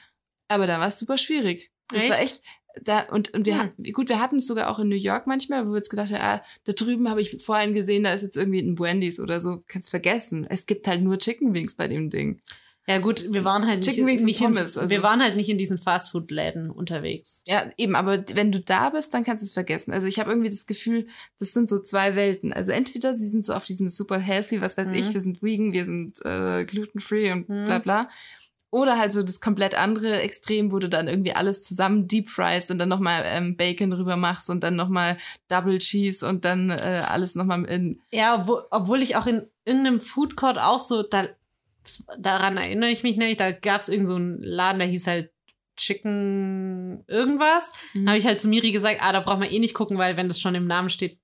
Aber da war es super schwierig. Das war Echt? echt. Da, und, und wir Hm. hatten, gut, wir hatten es sogar auch in New York manchmal, wo wir jetzt gedacht haben, ah, da drüben habe ich vorhin gesehen, da ist jetzt irgendwie ein Wendy's oder so. Kannst vergessen. Es gibt halt nur Chicken Wings bei dem Ding. Ja gut, wir waren halt Chicken nicht, nicht in, Pommes, also- wir waren halt nicht in diesen Fastfood-Läden unterwegs. Ja, eben, aber wenn du da bist, dann kannst du es vergessen. Also ich habe irgendwie das Gefühl, das sind so zwei Welten. Also entweder sie sind so auf diesem super healthy, was weiß Mhm. ich, wir sind vegan, wir sind äh, gluten-free und Mhm. bla bla. Oder halt so das komplett andere Extrem, wo du dann irgendwie alles zusammen deep fryst und dann nochmal ähm, Bacon drüber machst und dann nochmal Double Cheese und dann äh, alles nochmal in. Ja, obwohl, obwohl ich auch in irgendeinem Food Court auch so, da, daran erinnere ich mich nämlich, da gab es irgend so einen Laden, der hieß halt Chicken irgendwas. Mhm. Da habe ich halt zu Miri gesagt, ah, da braucht man eh nicht gucken, weil wenn das schon im Namen steht,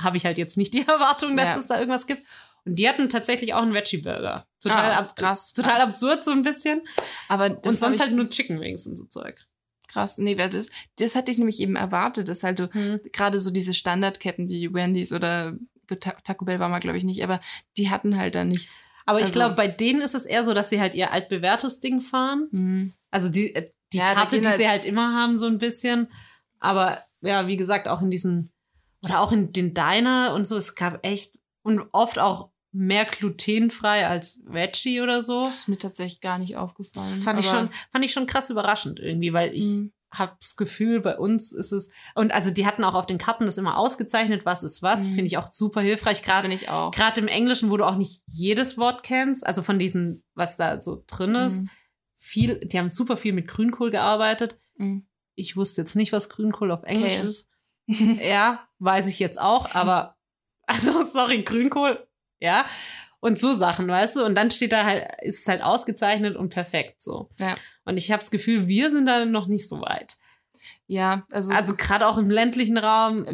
habe ich halt jetzt nicht die Erwartung, dass Ja. es da irgendwas gibt. Und die hatten tatsächlich auch einen Veggie-Burger. Total, Ah, ab krass. total absurd so ein bisschen. Aber Und sonst halt nur Chicken Wings und so Zeug. krass. Nee, das, das hatte ich nämlich eben erwartet, dass halt du gerade so diese Standardketten wie Wendy's oder Taco Bell war mal, glaube ich, nicht, aber die hatten halt da nichts. Aber ich Also- glaube, bei denen ist es eher so, dass sie halt ihr altbewährtes Ding fahren. Mhm. Also die, äh, die Ja, Karte, die halt- sie halt immer haben, so ein bisschen. Aber ja, wie gesagt, auch in diesen, oder auch in den Diner und so, es gab echt und oft auch mehr glutenfrei als Veggie oder so. Das ist mir tatsächlich gar nicht Das aufgefallen. fand ich schon, fand ich schon krass überraschend irgendwie, weil ich Mhm. Habe das Gefühl, bei uns ist es, und also die hatten auch auf den Karten das immer ausgezeichnet, was ist was, Mhm. finde ich auch super hilfreich, gerade gerade im Englischen, wo du auch nicht jedes Wort kennst, also von diesen, was da so drin ist, Mhm. viel, die haben super viel mit Grünkohl gearbeitet. Mhm. Ich wusste jetzt nicht, was Grünkohl auf Englisch Okay. ist. Ja, weiß ich jetzt auch, aber also sorry, Grünkohl, ja. Und so Sachen, weißt du? Und dann steht da halt, ist es halt ausgezeichnet und perfekt so. Ja. Und ich habe das Gefühl, wir sind da noch nicht so weit. Ja, also, Also gerade auch im ländlichen Raum.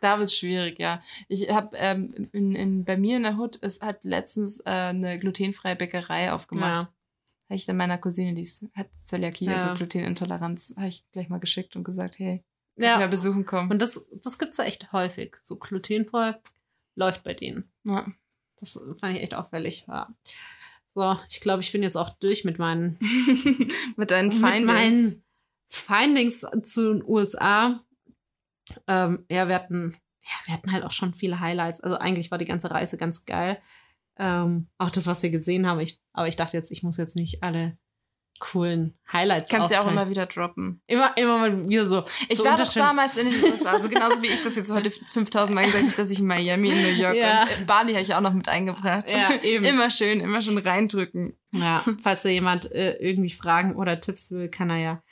Da wird es schwierig, ja. Ich habe ähm, in, in, bei mir in der Hut, es hat letztens äh, eine glutenfreie Bäckerei aufgemacht. Ja. Habe ich dann meiner Cousine, die hat Zöliakie, Ja. also Glutenintoleranz, habe ich gleich mal geschickt und gesagt, hey, Ja. mal besuchen kommen. Und das, das gibt's ja echt häufig. So glutenfrei läuft bei denen. ja. Das fand ich echt auffällig. Ja. So, ich glaube, ich bin jetzt auch durch mit meinen, Mit deinen mit Findings. meinen Findings zu den USA. Ähm, ja, wir hatten, ja, wir hatten halt auch schon viele Highlights. Also eigentlich war die ganze Reise ganz geil. Ähm, auch das, was wir gesehen haben. Ich, aber ich dachte jetzt, ich muss jetzt nicht alle coolen Highlights Kannst ja auch immer wieder droppen. immer, immer mal wieder so. Ich so war doch damals in den USA, also genauso wie ich das jetzt heute 5000 Mal gesagt habe, dass ich in Miami, in New York Ja. und in Bali habe ich auch noch mit eingebracht. Ja, eben. Immer schön, immer schon reindrücken. Ja, falls da jemand äh, irgendwie Fragen oder Tipps will, kann er ja,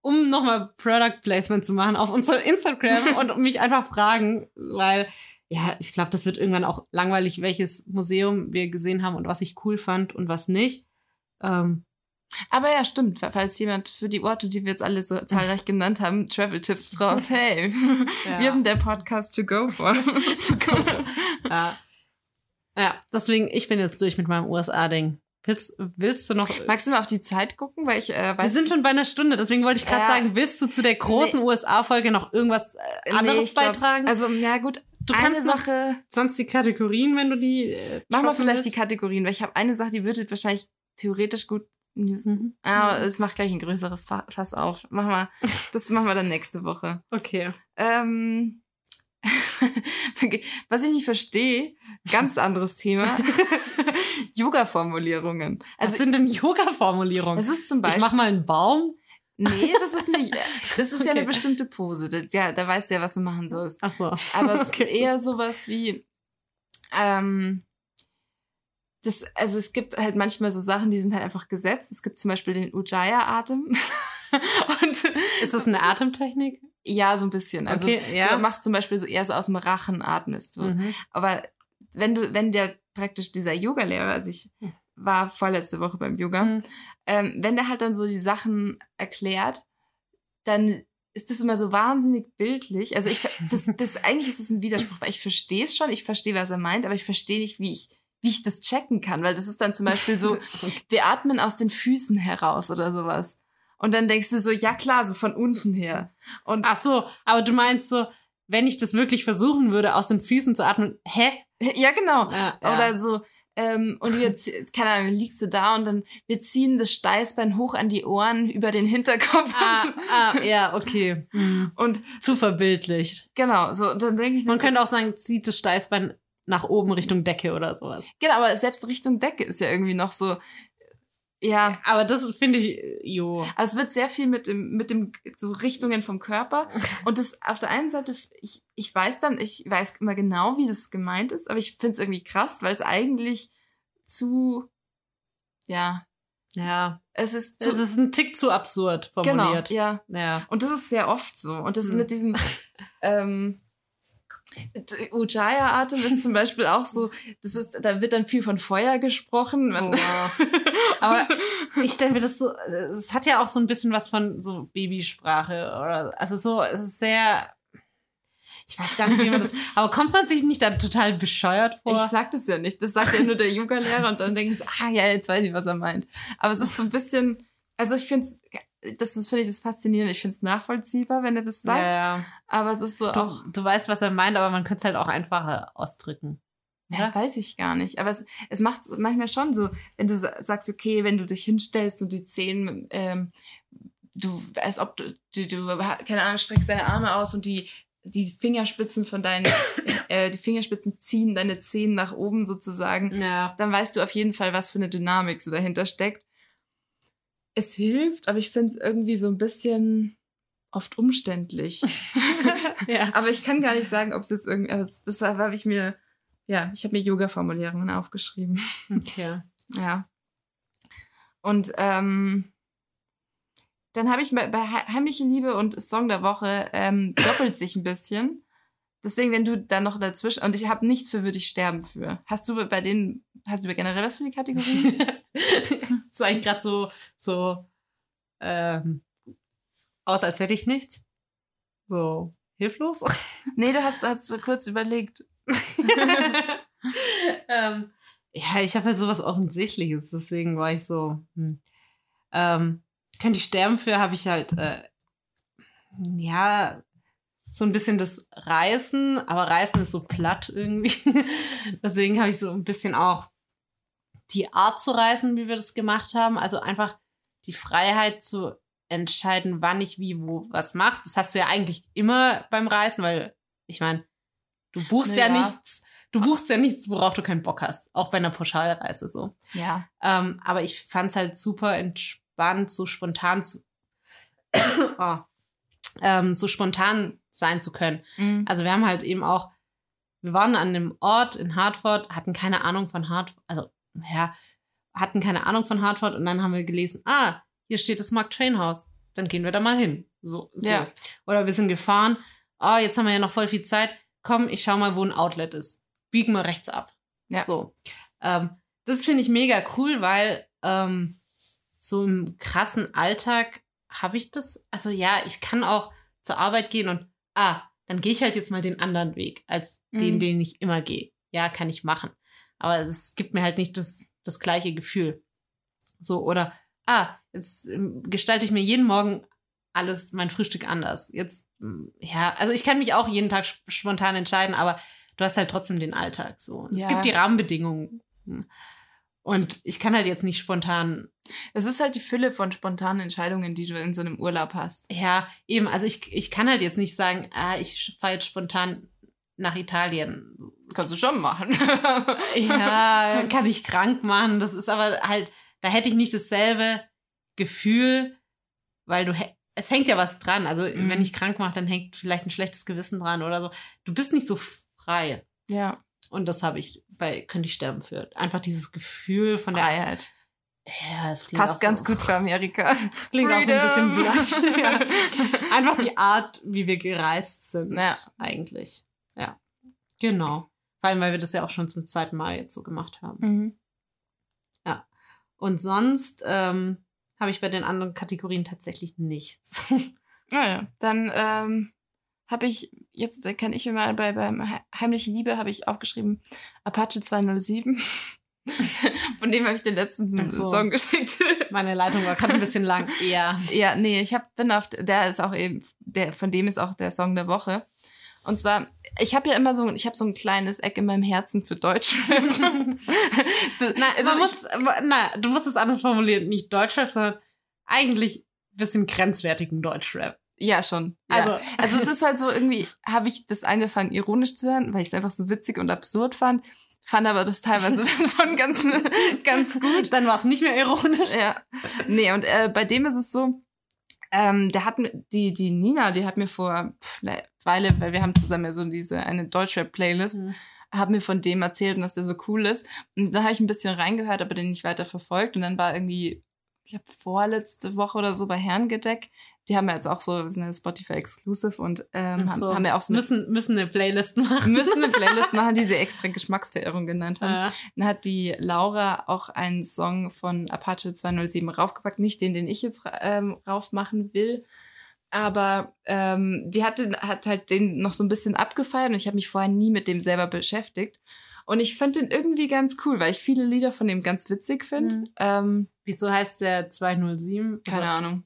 um nochmal Product Placement zu machen, auf unserem Instagram und mich einfach fragen, weil ja, ich glaube, das wird irgendwann auch langweilig, welches Museum wir gesehen haben und was ich cool fand und was nicht. Ähm, Aber ja, stimmt. Falls jemand für die Orte, die wir jetzt alle so zahlreich genannt haben, Travel-Tipps braucht, hey, Ja. wir sind der Podcast to go for. to go for. ja. ja, deswegen, ich bin jetzt durch mit meinem USA-Ding. Willst, willst du noch. Magst du mal auf die Zeit gucken? Weil ich äh, wir weiß sind schon bei einer Stunde, deswegen wollte ich gerade Ja. sagen, willst du zu der großen Nee. USA-Folge noch irgendwas äh, anderes glaub, beitragen? Also, ja gut. Du eine kannst noch Sache. sonst die Kategorien, wenn du die. Äh, Mach mal vielleicht die willst? Kategorien, weil ich habe eine Sache, die würde wahrscheinlich theoretisch gut News. Mhm. Aber es macht gleich ein größeres Fa- Fass auf. Mach mal, das machen wir dann nächste Woche. Okay. Ähm, was ich nicht verstehe, ganz anderes Thema. Yoga-Formulierungen. Was Also sind denn Yoga-Formulierungen? es ist zum Ich Beispiel. mach mal einen Baum. nee, das ist nicht. Das ist ja eine Okay. bestimmte Pose. Da, ja, da weißt du ja, was du machen sollst. Ach so. Aber es Okay. ist eher sowas wie. Ähm, das, also es gibt halt manchmal so Sachen, die sind halt einfach gesetzt. Es gibt zum Beispiel den Ujjayi-Atem. Und Ist das eine Atemtechnik? ja, so ein bisschen. Also Okay, ja. du machst zum Beispiel so eher so aus dem Rachen atmest du. Mhm. Aber wenn du, wenn der praktisch dieser Yoga-Lehrer, also ich war vorletzte Woche beim Yoga, Mhm. ähm, wenn der halt dann so die Sachen erklärt, dann ist das immer so wahnsinnig bildlich. Also ich, das, das eigentlich ist das ein Widerspruch, weil ich verstehe es schon, ich verstehe, was er meint, aber ich verstehe nicht, wie ich, wie ich das checken kann, weil das ist dann zum Beispiel so, wir atmen aus den Füßen heraus oder sowas. Und dann denkst du so, ja klar, so von unten her. Und Ach so, aber du meinst so, wenn ich das wirklich versuchen würde, aus den Füßen zu atmen, hä? ja, genau. Ja, ja. Oder so, ähm, und jetzt, keine Ahnung, dann liegst du da und dann, wir ziehen das Steißbein hoch an die Ohren über den Hinterkopf. Ah, ah, ja, okay. Hm. Und Zu verbildlicht. genau, so, und dann denke ich Man so, könnte auch sagen, zieht das Steißbein nach oben Richtung Decke oder sowas. genau, aber selbst Richtung Decke ist ja irgendwie noch so, ja, Aber das finde ich, jo. aber es wird sehr viel mit dem, mit dem, so Richtungen vom Körper. Und das auf der einen Seite, ich, ich weiß dann, ich weiß immer genau, wie das gemeint ist, aber ich finde es irgendwie krass, weil es eigentlich zu, ja, Ja. es ist zu, Es ist ein Tick zu absurd genau, formuliert. ja. ja. Und das ist sehr oft so. Und das ist Hm. mit diesem ähm, Ujjayi-Atem ist zum Beispiel auch so, das ist, da wird dann viel von Feuer gesprochen. Oh, wow. Aber ich stelle mir das so, es hat ja auch so ein bisschen was von so Babysprache oder, also so, es ist sehr, ich weiß gar nicht, wie man das, aber kommt man sich nicht da total bescheuert ich vor? sag das ja nicht. Das sagt ja nur der Yoga-Lehrer und dann denke ich so, ah ja, jetzt weiß ich, was er meint. Aber es ist so ein bisschen, also ich finde das, das finde ich das faszinierend. Ich finde es nachvollziehbar, wenn er das sagt. ja, Aber es ist so du, auch, du weißt, was er meint, aber man könnte es halt auch einfacher ausdrücken. Ja, das weiß ich gar nicht. Aber es, es macht manchmal schon so, wenn du sa- sagst, okay, wenn du dich hinstellst und die Zehen, ähm, du, als ob du, du, du, keine Ahnung, streckst deine Arme aus und die, die Fingerspitzen von deinen, äh, die Fingerspitzen ziehen deine Zehen nach oben sozusagen, Ja. dann weißt du auf jeden Fall, was für eine Dynamik so dahinter steckt. Es hilft, aber ich finde es irgendwie so ein bisschen oft umständlich. ja. Aber ich kann gar nicht sagen, ob es jetzt irgendwie. Das habe ich mir. Ja, ich habe mir Yoga-Formulierungen aufgeschrieben. Okay. Ja. Und ähm, dann habe ich bei, bei He- Heimliche Liebe und Song der Woche ähm, doppelt sich ein bisschen. Deswegen, wenn du dann noch dazwischen und ich habe nichts für würde ich sterben für. Hast du bei denen, hast du generell was für die Kategorien? das ist eigentlich gerade so, so ähm, aus, als hätte ich nichts. So hilflos. nee, du hast, hast so kurz überlegt. ähm, ja, ich habe halt sowas Offensichtliches, deswegen war ich so, hm. ähm, könnte ich sterben für, habe ich halt, äh, ja, so ein bisschen das Reißen, aber Reißen ist so platt irgendwie. deswegen habe ich so ein bisschen auch die Art zu reißen, wie wir das gemacht haben. Also einfach die Freiheit zu entscheiden, wann ich wie wo was mache. Das hast du ja eigentlich immer beim Reisen, weil ich meine, du buchst ja Naja. nichts, du buchst ja nichts, worauf du keinen Bock hast. Auch bei einer Pauschalreise so. Ja. Ähm, aber ich fand's halt super entspannt, so spontan zu, oh, ähm, so spontan sein zu können. Mhm. Also wir haben halt eben auch, wir waren an einem Ort in Hartford, hatten keine Ahnung von Hartford, also ja, hatten keine Ahnung von Hartford und dann haben wir gelesen, ah, hier steht das Mark Twain Haus, dann gehen wir da mal hin. So, so. Ja. Oder wir sind gefahren, ah, jetzt haben wir ja noch voll viel Zeit, komm, ich schau mal, wo ein Outlet ist. Biegen wir rechts ab. Ja. So. Ähm, das finde ich mega cool, weil ähm, so im krassen Alltag habe ich das, also ja, ich kann auch zur Arbeit gehen und ah, dann gehe ich halt jetzt mal den anderen Weg als den, Mhm. den ich immer gehe. Ja, kann ich machen. Aber es gibt mir halt nicht das, das gleiche Gefühl. So, oder ah, jetzt ähm, gestalte ich mir jeden Morgen alles, mein Frühstück anders. Jetzt, mm, ja, also ich kann mich auch jeden Tag sp- spontan entscheiden, aber du hast halt trotzdem den Alltag so. Es Ja. gibt die Rahmenbedingungen. Und ich kann halt jetzt nicht spontan Es ist halt die Fülle von spontanen Entscheidungen, die du in so einem Urlaub hast. Ja, eben. Also ich, ich kann halt jetzt nicht sagen, ah, ich fahre jetzt spontan nach Italien. Kannst du schon machen. Ja, kann ich krank machen. Das ist aber halt, da hätte ich nicht dasselbe Gefühl, weil du, es hängt ja was dran. Also Mhm. wenn ich krank mache, dann hängt vielleicht ein schlechtes Gewissen dran oder so. Du bist nicht so frei. ja, Und das habe ich bei Könnte ich sterben für. Einfach dieses Gefühl von der. Freiheit. Ja, das klingt auch Passt ganz so, gut für Amerika. Das klingt auch so ein bisschen Freedom. blatt. ja. Einfach die Art, wie wir gereist sind, Ja. eigentlich. Ja, genau. Vor allem, weil wir das ja auch schon zum zweiten Mal jetzt so gemacht haben. Mhm. Und sonst ähm, habe ich bei den anderen Kategorien tatsächlich nichts. Naja, dann ähm, habe ich, jetzt kann ich immer bei beim He- Heimliche Liebe habe ich aufgeschrieben Apache 207. Von dem habe ich den letzten so. Song geschickt. Meine Leitung war gerade ein bisschen lang. Ja. ja, nee, ich hab, bin auf, der ist auch eben, der, von dem ist auch der Song der Woche. Und zwar, ich habe ja immer so, ich habe so ein kleines Eck in meinem Herzen für Deutsch. so, Na, also man ich- muss, na, du musst es anders formulieren. Nicht Deutschrap, sondern eigentlich ein bisschen grenzwertigen Deutschrap. Ja, schon. Also, Also, also es ist halt so, irgendwie habe ich das angefangen, ironisch zu hören, weil ich es einfach so witzig und absurd fand. Fand aber das teilweise dann schon ganz, ganz gut. dann war es nicht mehr ironisch. Ja. Nee, und äh, bei dem ist es so, ähm, der hat die, die Nina, die hat mir vor pff, einer Weile, weil wir haben zusammen ja so diese eine Deutschrap-Playlist, Mhm. hat mir von dem erzählt und dass der so cool ist. Und da habe ich ein bisschen reingehört, aber den nicht weiter verfolgt. Und dann war irgendwie, ich glaube, vorletzte Woche oder so bei Herrengedeck. Die haben ja jetzt auch so, sind ja Spotify Exclusive und ähm, so. haben, haben ja auch so eine, müssen, müssen eine Playlist machen. müssen eine Playlist machen, die sie extra Geschmacksverirrung genannt haben. Ja. Dann hat die Laura auch einen Song von Apache 207 raufgepackt. Nicht den, den ich jetzt ähm, raufmachen will. Aber ähm, die hat, den, hat halt den noch so ein bisschen abgefeiert und ich habe mich vorher nie mit dem selber beschäftigt. Und ich fand den irgendwie ganz cool, weil ich viele Lieder von dem ganz witzig finde. Mhm. Ähm, Wieso heißt der 207? keine Also, Ahnung.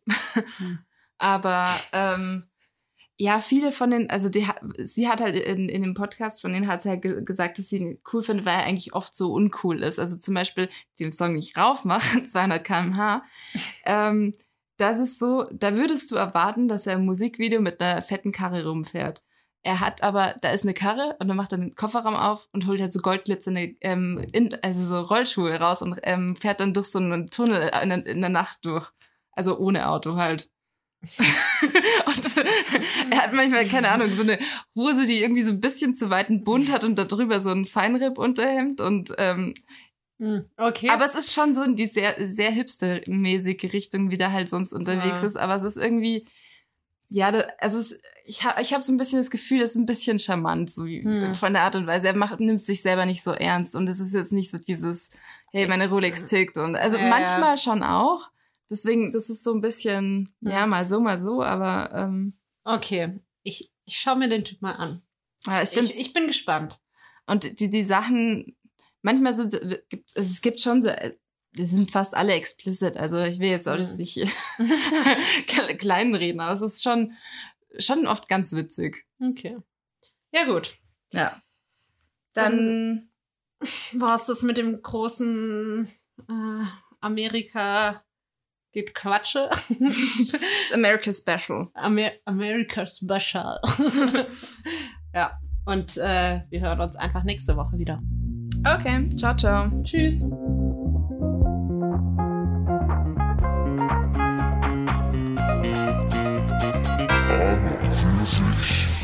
Hm. Aber ähm, ja, viele von den, also die, sie hat halt in, in dem Podcast von denen hat sie halt ge gesagt, dass sie ihn cool findet, weil er eigentlich oft so uncool ist. Also zum Beispiel den Song nicht raufmachen, 200 km/h. ähm, das ist so, da würdest du erwarten, dass er im Musikvideo mit einer fetten Karre rumfährt. Er hat aber, da ist eine Karre und dann macht er den Kofferraum auf und holt halt so goldglitzernde, ähm, in, also so Rollschuhe raus und ähm, fährt dann durch so einen Tunnel in, in der Nacht durch. Also ohne Auto halt. und er hat manchmal, keine Ahnung, so eine Hose, die irgendwie so ein bisschen zu weiten Bund hat und darüber so ein Feinripp-Unterhemd und ähm, Hm, Okay. aber es ist schon so in die sehr, sehr hipstermäßige Richtung, wie der halt sonst unterwegs Ja. ist. Aber es ist irgendwie, ja, also es, ich habe ich hab so ein bisschen das Gefühl, das ist ein bisschen charmant, so wie, Hm. von der Art und Weise. Er macht, nimmt sich selber nicht so ernst und es ist jetzt nicht so dieses, hey, meine Rolex tickt und also Ja, ja. manchmal schon auch. Deswegen, das ist so ein bisschen, Ja. ja, mal so, mal so, aber ähm, okay. Ich, ich schaue mir den Typ mal an. ja, ich Ich, ich, bin gespannt. und die, die Sachen, manchmal sind, also es gibt schon so, äh, die sind fast alle explicit. Also ich will jetzt auch Mhm. nicht kle- kleinreden, aber es ist schon, schon oft ganz witzig. Okay. Ja, gut. Ja. Dann- Dann, War es das mit dem großen äh, Amerika geht Quatsche? ist America Special. Amer America Special. ja. Und äh, wir hören uns einfach nächste Woche wieder. Okay, ciao, ciao. Tschüss. Sich.